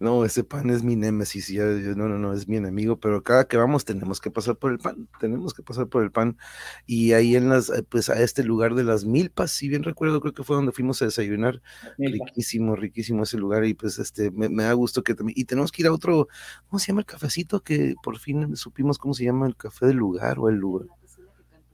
no, ese pan es mi némesis, ya, no, no, no, es mi enemigo, pero cada que vamos tenemos que pasar por el pan, tenemos que pasar por el pan. Y ahí en las, eh, pues a este lugar de las milpas, si bien recuerdo, creo que fue donde fuimos a desayunar, riquísimo, riquísimo ese lugar, y pues este, me, me da gusto que también, y tenemos que ir a otro, ¿cómo se llama el cafecito? Que por fin supimos cómo se llama el café del lugar o el lugar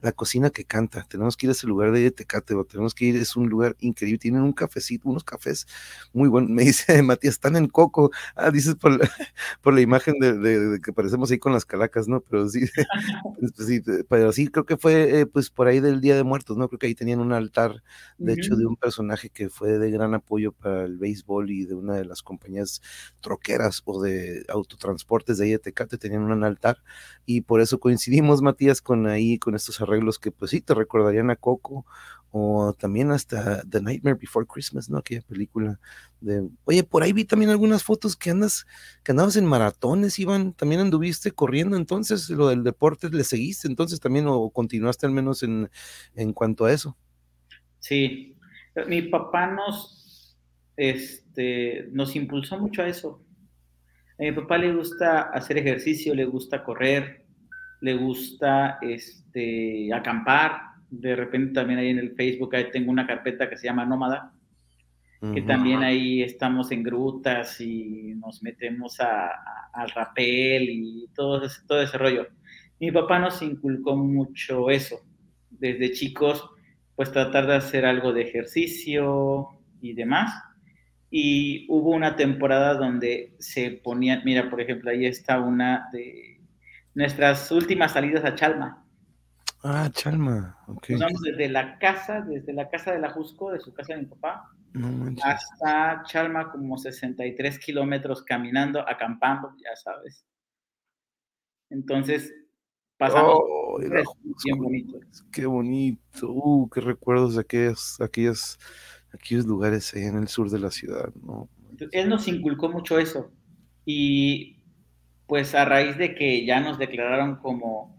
la cocina que canta. Tenemos que ir a ese lugar de Tecate, tenemos que ir, es un lugar increíble. Tienen un cafecito, unos cafés muy buenos. Me dice Matías, están en coco. Ah, dices por la, por la imagen de, que parecemos ahí con las calacas, ¿no? Pero sí, pues sí, pero sí, creo que fue eh, pues por ahí del Día de Muertos, ¿no? Creo que ahí tenían un altar, de hecho, de un personaje que fue de gran apoyo para el béisbol y de una de las compañías troqueras o de autotransportes de ahí de Tecate, tenían un altar y por eso coincidimos, Matías, con ahí, con estos arreglos los que pues sí te recordarían a Coco o también hasta The Nightmare Before Christmas, ¿no? Aquella película de, oye, por ahí vi también algunas fotos que andas, que andabas en maratones, Iván, también anduviste corriendo, entonces lo del deporte le seguiste, entonces también o continuaste al menos en, en cuanto a eso. Sí, mi papá nos, este, nos impulsó mucho a eso. A mi papá le gusta hacer ejercicio, le gusta correr, le gusta este, acampar. De repente también ahí en el Facebook ahí tengo una carpeta que se llama Nómada, que también ahí estamos en grutas y nos metemos al rapel y todo ese, todo ese rollo. Mi papá nos inculcó mucho eso. Desde chicos, pues tratar de hacer algo de ejercicio y demás. Y hubo una temporada donde se ponían, mira, por ejemplo, ahí está una de nuestras últimas salidas a Chalma. Ah, Chalma, ok. Nos vamos desde la casa, desde la casa de la Jusco, de su casa de mi papá, hasta Chalma como 63 kilómetros caminando, acampando, ya sabes. Entonces, pasamos oh, bien bonito. Qué bonito, uh, qué recuerdos de aquellos, aquellos, aquellos lugares ahí en el sur de la ciudad, ¿no? Él nos inculcó mucho eso y pues a raíz de que ya nos declararon como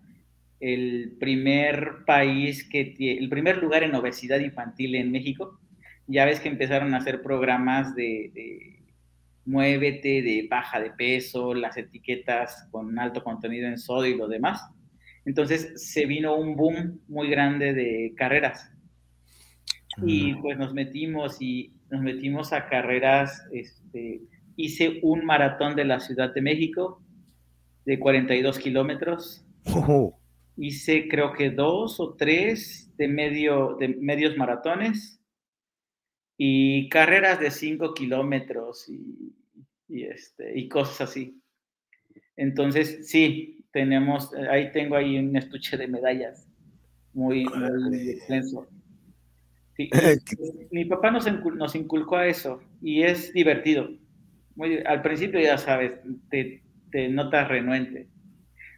el primer país que tiene, el primer lugar en obesidad infantil en México, ya ves que empezaron a hacer programas de, de muévete, de baja de peso, las etiquetas con alto contenido en sodio y lo demás. Entonces se vino un boom muy grande de carreras. Y pues nos metimos y nos metimos a carreras, este, hice un maratón de la Ciudad de México de 42 kilómetros. Hice creo que dos o tres de, medio, de medios maratones y carreras de 5 kilómetros y, y, este, y cosas así. Entonces, sí, tenemos, ahí tengo ahí un estuche de medallas muy, muy extenso. mi papá nos, nos, inculcó a eso y es divertido. Muy, al principio ya sabes, te, te notas renuente.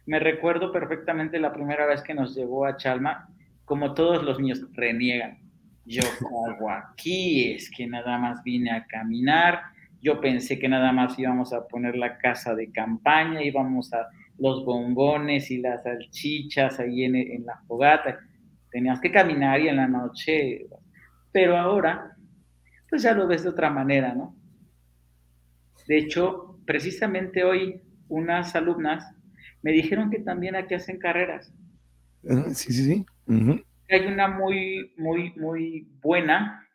Me recuerdo perfectamente la primera vez que nos llevó a Chalma, como todos los niños reniegan. Yo hago aquí, es que nada más vine a caminar. Yo pensé que nada más íbamos a poner la casa de campaña, íbamos a los bombones y las salchichas ahí en, en la fogata. Tenías que caminar y en la noche pero ahora, pues ya lo ves de otra manera, ¿no? De hecho, precisamente hoy unas alumnas me dijeron que también aquí hacen carreras. sí, sí, sí. Hay una muy, muy, muy buena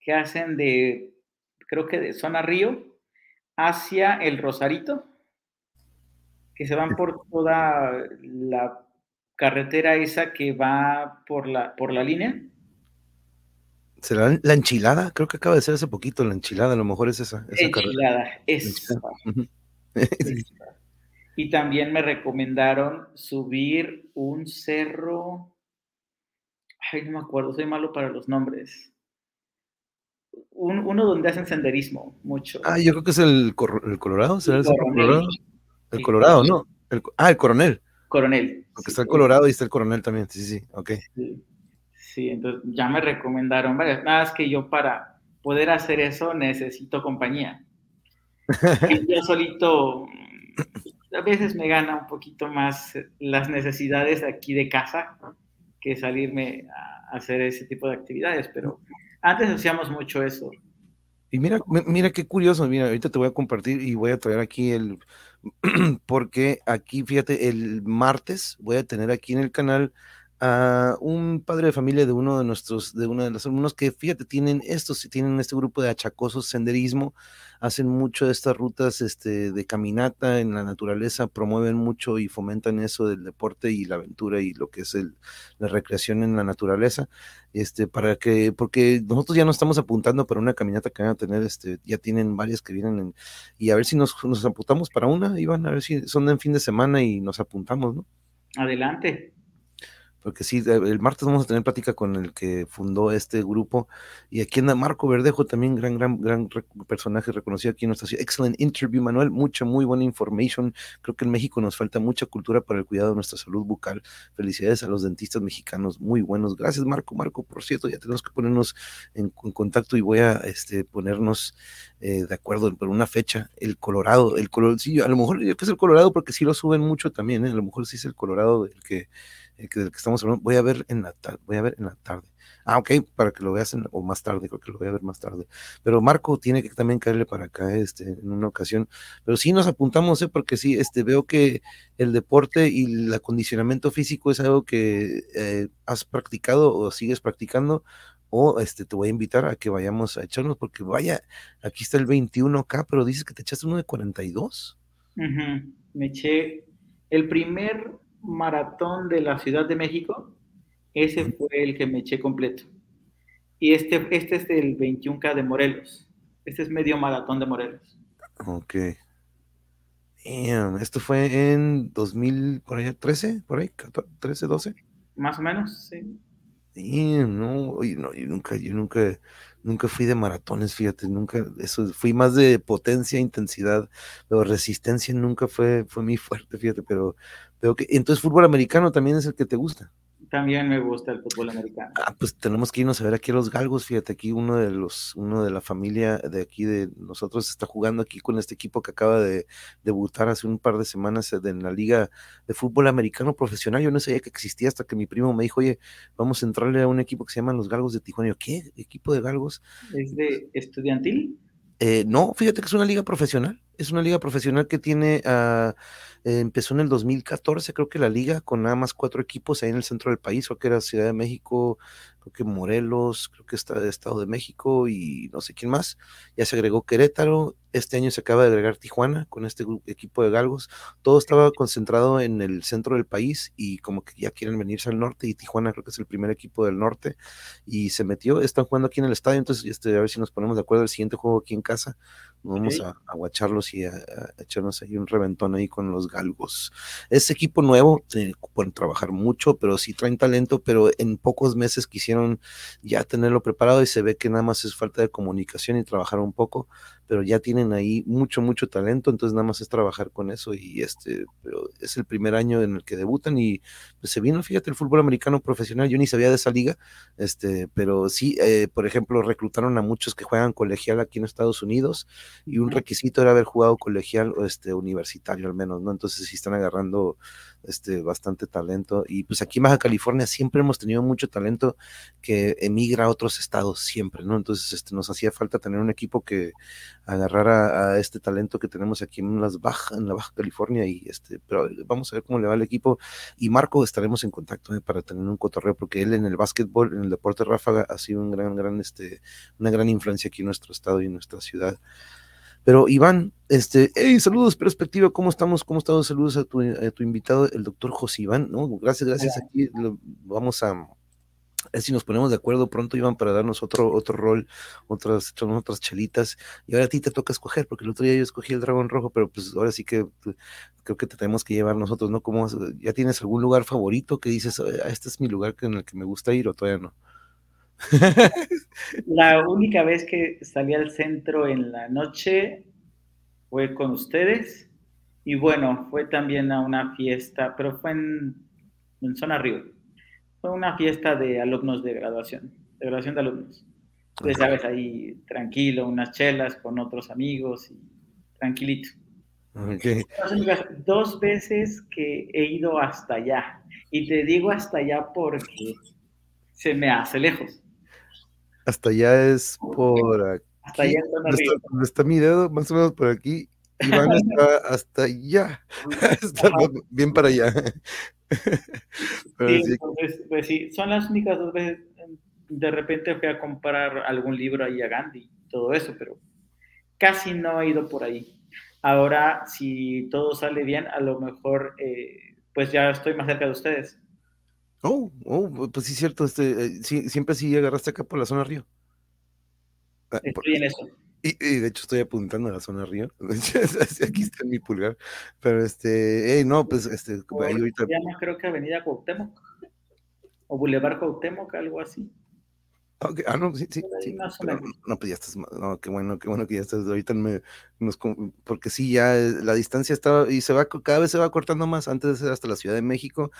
que hacen de, creo que de zona Río hacia el Rosarito, que se van por toda la carretera esa que va por la, por la línea ¿Será la enchilada? Creo que acaba de ser hace poquito la enchilada, a lo mejor es esa. enchilada, es. Y también me recomendaron subir un cerro. Ay, no me acuerdo, soy malo para los nombres. uno donde hacen senderismo, mucho. Ah, yo creo que es el, el Colorado, ¿será el, Colorado? El Colorado, ¿no? ah, el Coronel. Coronel. Porque está el Colorado y está el Coronel también, sí, sí, ok. Sí, entonces ya me recomendaron varias. Nada, es que yo para poder hacer eso necesito compañía. Yo solito a veces me gana un poquito más las necesidades aquí de casa que salirme a hacer ese tipo de actividades, pero antes hacíamos mucho eso. Y mira, mira qué curioso, mira, ahorita te voy a compartir y voy a traer aquí el, porque aquí, fíjate, el martes voy a tener aquí en el canal a un padre de familia de uno de nuestros, de uno de los alumnos que, fíjate, tienen estos, tienen este grupo de achacosos senderismo, hacen mucho de estas rutas este, de caminata en la naturaleza, promueven mucho y fomentan eso del deporte y la aventura y lo que es el, la recreación en la naturaleza, este, para que, porque nosotros ya nos estamos apuntando para una caminata que van a tener, este, ya tienen varias que vienen y a ver si nos, nos apuntamos para una, Iván, a ver si son en fin de semana y nos apuntamos, ¿no? Adelante porque sí, el martes vamos a tener plática con el que fundó este grupo, y aquí anda Marco Verdejo, también gran, gran, gran personaje reconocido aquí en nuestra ciudad. Excellent interview, Manuel, mucha, muy buena information. Creo que en México nos falta mucha cultura para el cuidado de nuestra salud bucal. Felicidades a los dentistas mexicanos, muy buenos. Gracias, Marco. Marco, por cierto, ya tenemos que ponernos en, contacto y voy a este, ponernos eh, de acuerdo por una fecha. El Colorado, el Colorado, sí, a lo mejor yo que es el Colorado porque sí lo suben mucho también, ¿eh? a lo mejor sí es el Colorado el que el que, del que estamos hablando, voy a ver en la tarde, voy a ver en la tarde. Ah, ok, para que lo veas o más tarde, creo que lo voy a ver más tarde. Pero Marco tiene que también caerle para acá este, en una ocasión. Pero sí nos apuntamos, ¿eh? porque sí, este, veo que el deporte y el acondicionamiento físico es algo que eh, has practicado o sigues practicando. O este, te voy a invitar a que vayamos a echarnos, porque vaya, aquí está el 21K, pero dices que te echaste uno de 42. Me eché el primer maratón de la Ciudad de México, ese fue el que me eché completo. Y este, este es el 21K de Morelos. Este es medio maratón de Morelos. Ok. esto fue en 2000, por allá, 13, por ahí, 13, 12. Más o menos, sí. no, no, yo nunca, yo nunca, nunca fui de maratones, fíjate, nunca, eso, fui más de potencia, intensidad, pero resistencia nunca fue, fue muy fuerte, fíjate, pero, pero que, entonces fútbol americano también es el que te gusta. También me gusta el fútbol americano. Ah, pues tenemos que irnos a ver aquí a los galgos, fíjate, aquí uno de los, uno de la familia de aquí de nosotros está jugando aquí con este equipo que acaba de debutar hace un par de semanas en la liga de fútbol americano profesional. Yo no sabía que existía hasta que mi primo me dijo, oye, vamos a entrarle a un equipo que se llama los Galgos de Tijuana. yo, ¿qué? ¿Equipo de galgos? ¿Es de estudiantil? Eh, no, fíjate que es una liga profesional. Es una liga profesional que tiene... Uh, eh, empezó en el 2014, creo que la liga, con nada más cuatro equipos ahí en el centro del país, creo que era Ciudad de México, creo que Morelos, creo que está Estado de México y no sé quién más. Ya se agregó Querétaro, este año se acaba de agregar Tijuana con este equipo de galgos. Todo estaba concentrado en el centro del país y como que ya quieren venirse al norte y Tijuana creo que es el primer equipo del norte y se metió, están jugando aquí en el estadio, entonces este, a ver si nos ponemos de acuerdo el siguiente juego aquí en casa. Vamos a, a guacharlos y a, echarnos ahí un reventón ahí con los galgos. Es equipo nuevo, pueden trabajar mucho, pero sí traen talento, pero en pocos meses quisieron ya tenerlo preparado y se ve que nada más es falta de comunicación y trabajar un poco pero ya tienen ahí mucho, mucho talento, entonces nada más es trabajar con eso y este, pero es el primer año en el que debutan y pues se vino, fíjate, el fútbol americano profesional, yo ni sabía de esa liga, este, pero sí, eh, por ejemplo, reclutaron a muchos que juegan colegial aquí en Estados Unidos y un requisito era haber jugado colegial o este, universitario al menos, ¿no? Entonces sí están agarrando este, bastante talento. Y pues aquí en Baja California siempre hemos tenido mucho talento que emigra a otros estados, siempre, ¿no? Entonces este, nos hacía falta tener un equipo que agarrara a, este talento que tenemos aquí en, las Baja, en la Baja California. Y este, pero vamos a ver cómo le va el equipo. Y Marco estaremos en contacto ¿eh? para tener un cotorreo, porque él en el básquetbol, en el deporte ráfaga, ha sido un gran, gran, este, una gran influencia aquí en nuestro estado y en nuestra ciudad. Pero Iván, este, hey, saludos, perspectiva, ¿cómo estamos? ¿Cómo estamos? Saludos a tu, tu invitado, el doctor José Iván, ¿no? Gracias, gracias. Aquí vamos a, ver si nos ponemos de acuerdo pronto, Iván, para darnos otro, otro rol, otras, otras chelitas. Y ahora a ti te toca escoger, porque el otro día yo escogí el dragón rojo, pero pues ahora sí que creo que te tenemos que llevar nosotros, ¿no? ¿Cómo, ¿Ya tienes algún lugar favorito que dices, este es mi lugar en el que me gusta ir o todavía no? La única vez que salí al centro en la noche fue con ustedes y bueno, fue también a una fiesta, pero fue en, en zona Río. Fue una fiesta de alumnos de graduación, de graduación de alumnos. Entonces, sabes, ahí tranquilo, unas chelas con otros amigos y tranquilito. Dos veces que he ido hasta allá. Y te digo hasta allá porque se me hace lejos. Hasta allá es por aquí. Hasta allá ¿Dónde está, mi dedo? Más o menos por aquí. Iván está hasta allá. está bien para allá. sí, entonces, pues sí, son las únicas dos veces. De repente fui a comprar algún libro ahí a Gandhi y todo eso, pero casi no he ido por ahí. Ahora, si todo sale bien, a lo mejor, eh, pues ya estoy más cerca de ustedes. Oh, oh, pues sí, cierto. Este, eh, sí, siempre sí agarraste acá por la zona Río. Ah, estoy en eso. Y, de hecho estoy apuntando a la zona Río. Aquí está en mi pulgar. Pero este, hey, no, pues este, ahí ahorita. Llama creo que Avenida Cuauhtémoc. O Boulevard Cuauhtémoc, algo así. Ah, no, sí, sí. sí. No, pues ya estás, no, qué bueno, qué bueno que ya estás ahorita, me, nos, porque sí, ya la distancia estaba, y se va, cada vez se va cortando más, antes era hasta la Ciudad de México,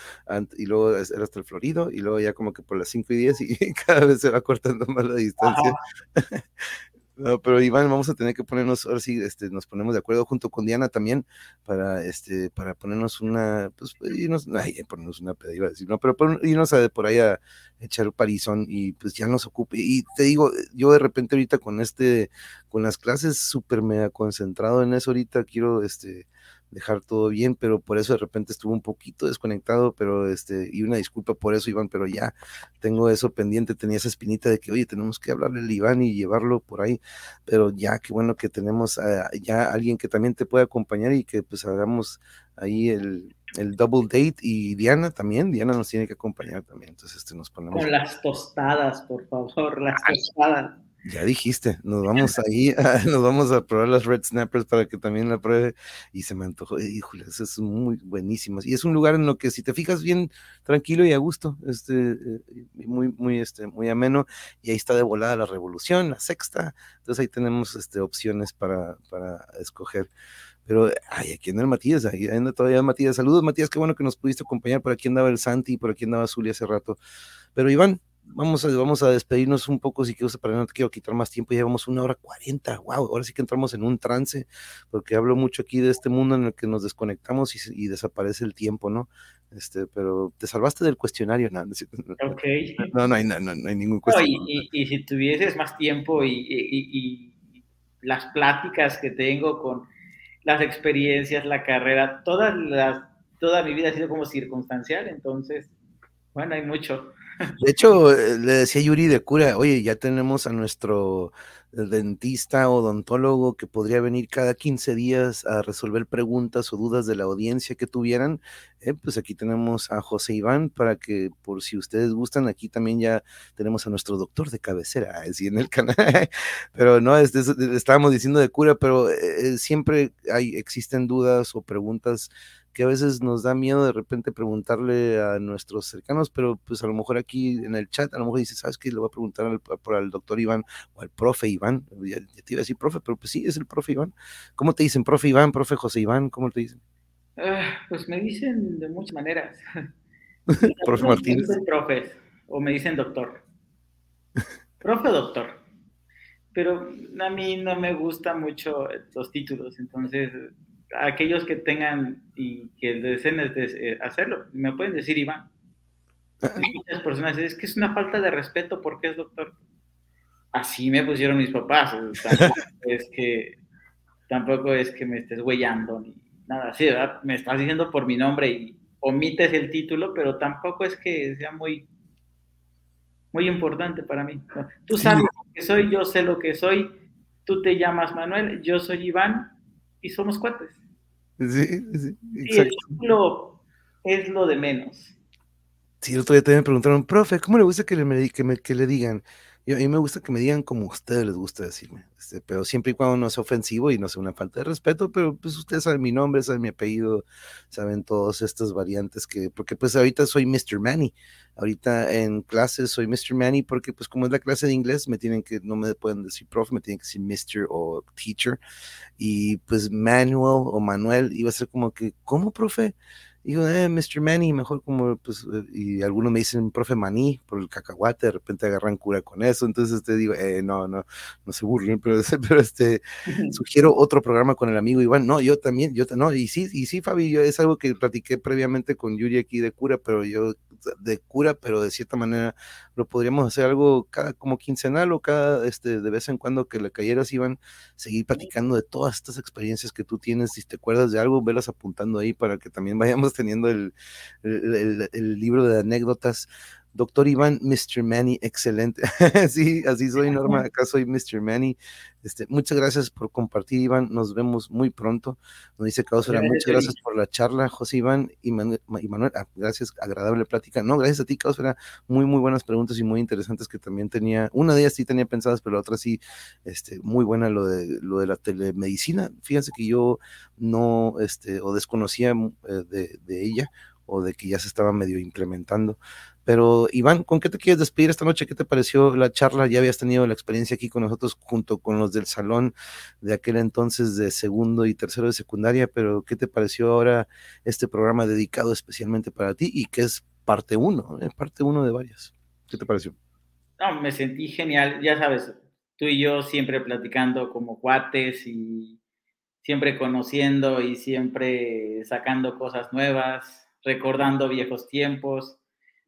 y luego era hasta el Florido, y luego ya como que por las 5 y 10, y cada vez se va cortando más la distancia. No, pero Iván, vamos a tener que ponernos, ahora sí, este, nos ponemos de acuerdo junto con Diana también para, este, para ponernos una, pues, irnos, ay, ponernos una peda, decir, no, pero irnos a, por ahí a echar parizón y pues ya nos ocupe. Y te digo, yo de repente ahorita con este, con las clases súper mega concentrado en eso ahorita, quiero, este, dejar todo bien, pero por eso de repente estuvo un poquito desconectado, pero este, y una disculpa por eso, Iván, pero ya tengo eso pendiente, tenía esa espinita de que, oye, tenemos que hablarle al Iván y llevarlo por ahí, pero ya, qué bueno que tenemos ya alguien que también te puede acompañar y que pues hagamos ahí el, el double date y Diana también, Diana nos tiene que acompañar también, entonces este nos ponemos. Con las tostadas, por favor, las tostadas. Ya dijiste, nos vamos ahí, a, nos vamos a probar las Red Snappers para que también la pruebe. Y se me antojó, híjole, eso es muy buenísimo. Y es un lugar en lo que si te fijas bien tranquilo y a gusto, este, eh, muy, muy, este, muy ameno. Y ahí está de volada la revolución, la sexta. Entonces ahí tenemos este, opciones para, para escoger. Pero, ay, aquí anda el Matías, ahí anda todavía Matías. Saludos, Matías, qué bueno que nos pudiste acompañar. Por aquí andaba el Santi, por aquí andaba Zuli hace rato. Pero Iván, vamos a, vamos a despedirnos un poco, si quiero, para no te quiero quitar más tiempo, llevamos una hora cuarenta, wow, ahora sí que entramos en un trance, porque hablo mucho aquí de este mundo en el que nos desconectamos y, desaparece el tiempo, ¿no? Este, pero te salvaste del cuestionario, no, no, no, hay, no, no hay ningún cuestionario. y, y, si tuvieses más tiempo y, las pláticas que tengo con las experiencias, la carrera, todas las, toda mi vida ha sido como circunstancial, entonces, bueno, hay mucho. De hecho, eh, le decía Yuri de cura, oye, ya tenemos a nuestro dentista odontólogo que podría venir cada 15 días a resolver preguntas o dudas de la audiencia que tuvieran. Eh, pues aquí tenemos a José Iván para que, por si ustedes gustan, aquí también ya tenemos a nuestro doctor de cabecera, así en el canal. pero no, estábamos diciendo de cura, pero eh, siempre hay, existen dudas o preguntas que a veces nos da miedo de repente preguntarle a nuestros cercanos, pero pues a lo mejor aquí en el chat, a lo mejor dice, ¿sabes qué? Le voy a preguntar al, por al doctor Iván o al profe Iván, ya, te iba a decir profe, pero pues sí, es el profe Iván. ¿Cómo te dicen, profe Iván, profe José Iván? ¿Cómo te dicen? Ah, pues me dicen de muchas maneras. profe Martínez. Me dicen profe o me dicen doctor. profe doctor. Pero a mí no me gustan mucho los títulos, entonces aquellos que tengan y que deseen eh, hacerlo, me pueden decir Iván. Muchas personas dicen, es que es una falta de respeto porque es doctor. Así me pusieron mis papás. es que tampoco es que me estés huellando ni nada así, ¿verdad? Me estás diciendo por mi nombre y omites el título, pero tampoco es que sea muy, muy importante para mí. Tú sabes lo que soy, yo sé lo que soy, tú te llamas Manuel, yo soy Iván y somos cuates. Sí, sí, exacto. es lo de menos. Sí, el otro día también me preguntaron, profe, ¿cómo le gusta que le, que me, que le digan? A mí me gusta que me digan como a ustedes les gusta decirme, este, pero siempre y cuando no sea ofensivo y no sea una falta de respeto, pero pues ustedes saben mi nombre, saben mi apellido, saben todas estas variantes que, porque pues ahorita soy Mr. Manny, ahorita en clases soy Mr. Manny porque pues como es la clase de inglés, me tienen que, no me pueden decir profe, me tienen que decir Mr. o teacher, y pues Manuel o Manuel iba a ser como que, ¿cómo profe? Digo, eh, Mr. Manny, mejor como, pues, eh, y algunos me dicen, profe Maní, por el cacahuate, de repente agarran cura con eso, entonces te digo, eh, no, no, no se burlen, pero, pero este, sugiero otro programa con el amigo Iván, no, yo también, yo, no, y sí, y sí, Fabi, yo, es algo que platiqué previamente con Yuri aquí de cura, pero yo, de cura, pero de cierta manera lo podríamos hacer algo cada, como quincenal o cada, este, de vez en cuando que le cayeras, Iván, seguir platicando de todas estas experiencias que tú tienes, si te acuerdas de algo, velas apuntando ahí para que también vayamos teniendo el, el, libro de anécdotas. Doctor Iván, Mr. Manny, excelente. sí, así soy, Norma. Acá soy Mr. Manny. Este, muchas gracias por compartir, Iván. Nos vemos muy pronto. Nos dice Causera, muchas gracias por la charla, José Iván y Manuel. Ah, gracias, agradable plática. No, gracias a ti, Causera. Muy, muy buenas preguntas y muy interesantes que también tenía. Una de ellas sí tenía pensadas, pero la otra sí, este, muy buena lo de, lo de la telemedicina. Fíjense que yo no, este, o desconocía eh, de, de ella o de que ya se estaba medio implementando. Pero Iván, ¿con qué te quieres despedir esta noche? ¿Qué te pareció la charla? Ya habías tenido la experiencia aquí con nosotros junto con los del salón de aquel entonces de segundo y tercero de secundaria, pero ¿qué te pareció ahora este programa dedicado especialmente para ti y que es parte uno, eh, parte uno de varias? ¿Qué te pareció? No, me sentí genial, ya sabes, tú y yo siempre platicando como cuates y siempre conociendo y siempre sacando cosas nuevas, recordando viejos tiempos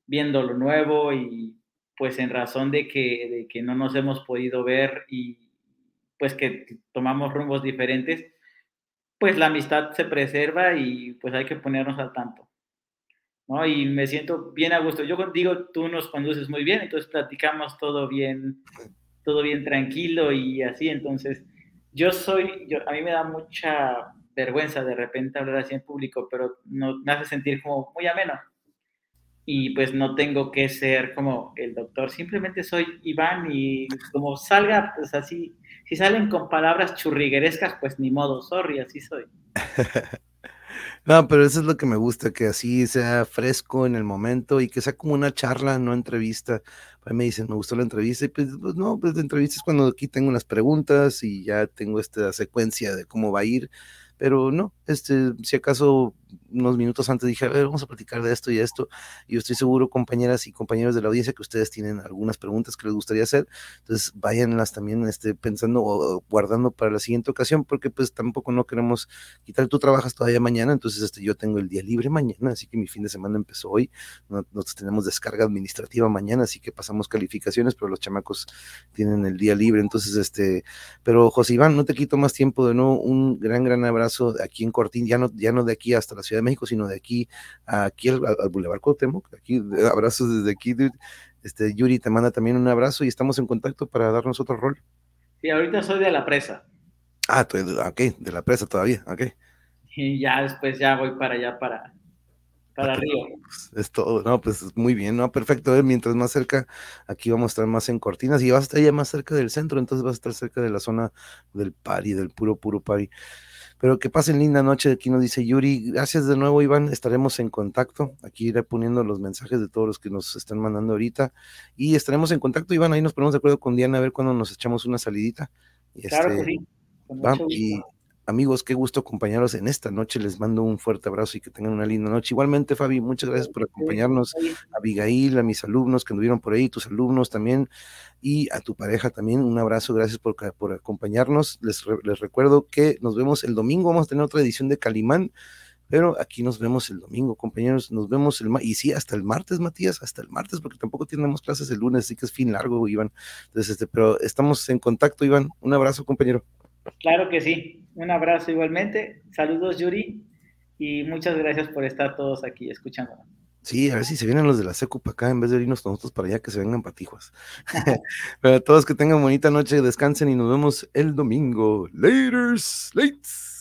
viendo lo nuevo y pues en razón de que, de que no nos hemos podido ver y pues que tomamos rumbos diferentes, pues la amistad se preserva y pues hay que ponernos al tanto. ¿no? Y me siento bien a gusto. Yo digo, tú nos conduces muy bien, entonces platicamos todo bien, todo bien tranquilo y así. Entonces, yo soy, yo, a mí me da mucha vergüenza de repente hablar así en público, pero no, me hace sentir como muy ameno. Y pues no tengo que ser como el doctor, simplemente soy Iván y como salga, pues así, si salen con palabras churriguerescas, pues ni modo, sorry, así soy. No, pero eso es lo que me gusta, que así sea fresco en el momento y que sea como una charla, no entrevista. Mí me dicen, me gustó la entrevista y pues, pues no, pues la entrevista es cuando aquí tengo las preguntas y ya tengo esta secuencia de cómo va a ir pero no, este, si acaso unos minutos antes dije, a ver, vamos a platicar de esto y esto, y yo estoy seguro, compañeras y compañeros de la audiencia, que ustedes tienen algunas preguntas que les gustaría hacer, entonces váyanlas también este, pensando o guardando para la siguiente ocasión, porque pues tampoco no queremos quitar, tú trabajas todavía mañana, entonces este, yo tengo el día libre mañana, así que mi fin de semana empezó hoy, nosotros tenemos descarga administrativa mañana, así que pasamos calificaciones, pero los chamacos tienen el día libre, entonces este, pero José Iván, no te quito más tiempo de nuevo, un gran, gran abrazo aquí en Cortín, ya no, ya no de aquí hasta la Ciudad de México, sino de aquí aquí al, al Boulevard Cuauhtémoc, aquí abrazos desde aquí, Este, Yuri te manda también un abrazo y estamos en contacto para darnos otro rol. Sí, ahorita soy de la presa. Ah, ok, de la presa todavía, ok. Y ya después ya voy para allá, para, para arriba. Es todo, no, pues muy bien, no, perfecto. Eh, mientras más cerca, aquí vamos a estar más en Cortinas y vas a estar ya más cerca del centro, entonces vas a estar cerca de la zona del pari, del puro, puro pari. Pero que pasen linda noche, aquí nos dice Yuri. Gracias de nuevo, Iván. Estaremos en contacto. Aquí iré poniendo los mensajes de todos los que nos están mandando ahorita. Y estaremos en contacto, Iván. Ahí nos ponemos de acuerdo con Diana a ver cuándo nos echamos una salidita. claro que este, sí. y amigos, qué gusto acompañarlos en esta noche. Les mando un fuerte abrazo y que tengan una linda noche. Igualmente, Fabi, muchas gracias por acompañarnos. A Abigail, a mis alumnos que anduvieron por ahí, tus alumnos también y a tu pareja también. Un abrazo, gracias por, por acompañarnos. Les, les recuerdo que nos vemos el domingo, vamos a tener otra edición de Calimán. Pero aquí nos vemos el domingo, compañeros. Nos vemos el y sí, hasta el martes, Matías, hasta el martes, porque tampoco tenemos clases el lunes, así que es fin largo, Iván. Entonces, este, pero estamos en contacto, Iván. Un abrazo, compañero. Claro que sí. Un abrazo igualmente. Saludos, Yuri. Y muchas gracias por estar todos aquí escuchándonos. Sí, a ver si se vienen los de la secu para acá en vez de irnos nosotros para allá, que se vengan patijuas. Pero a todos que tengan bonita noche, descansen y nos vemos el domingo. Laters, lates.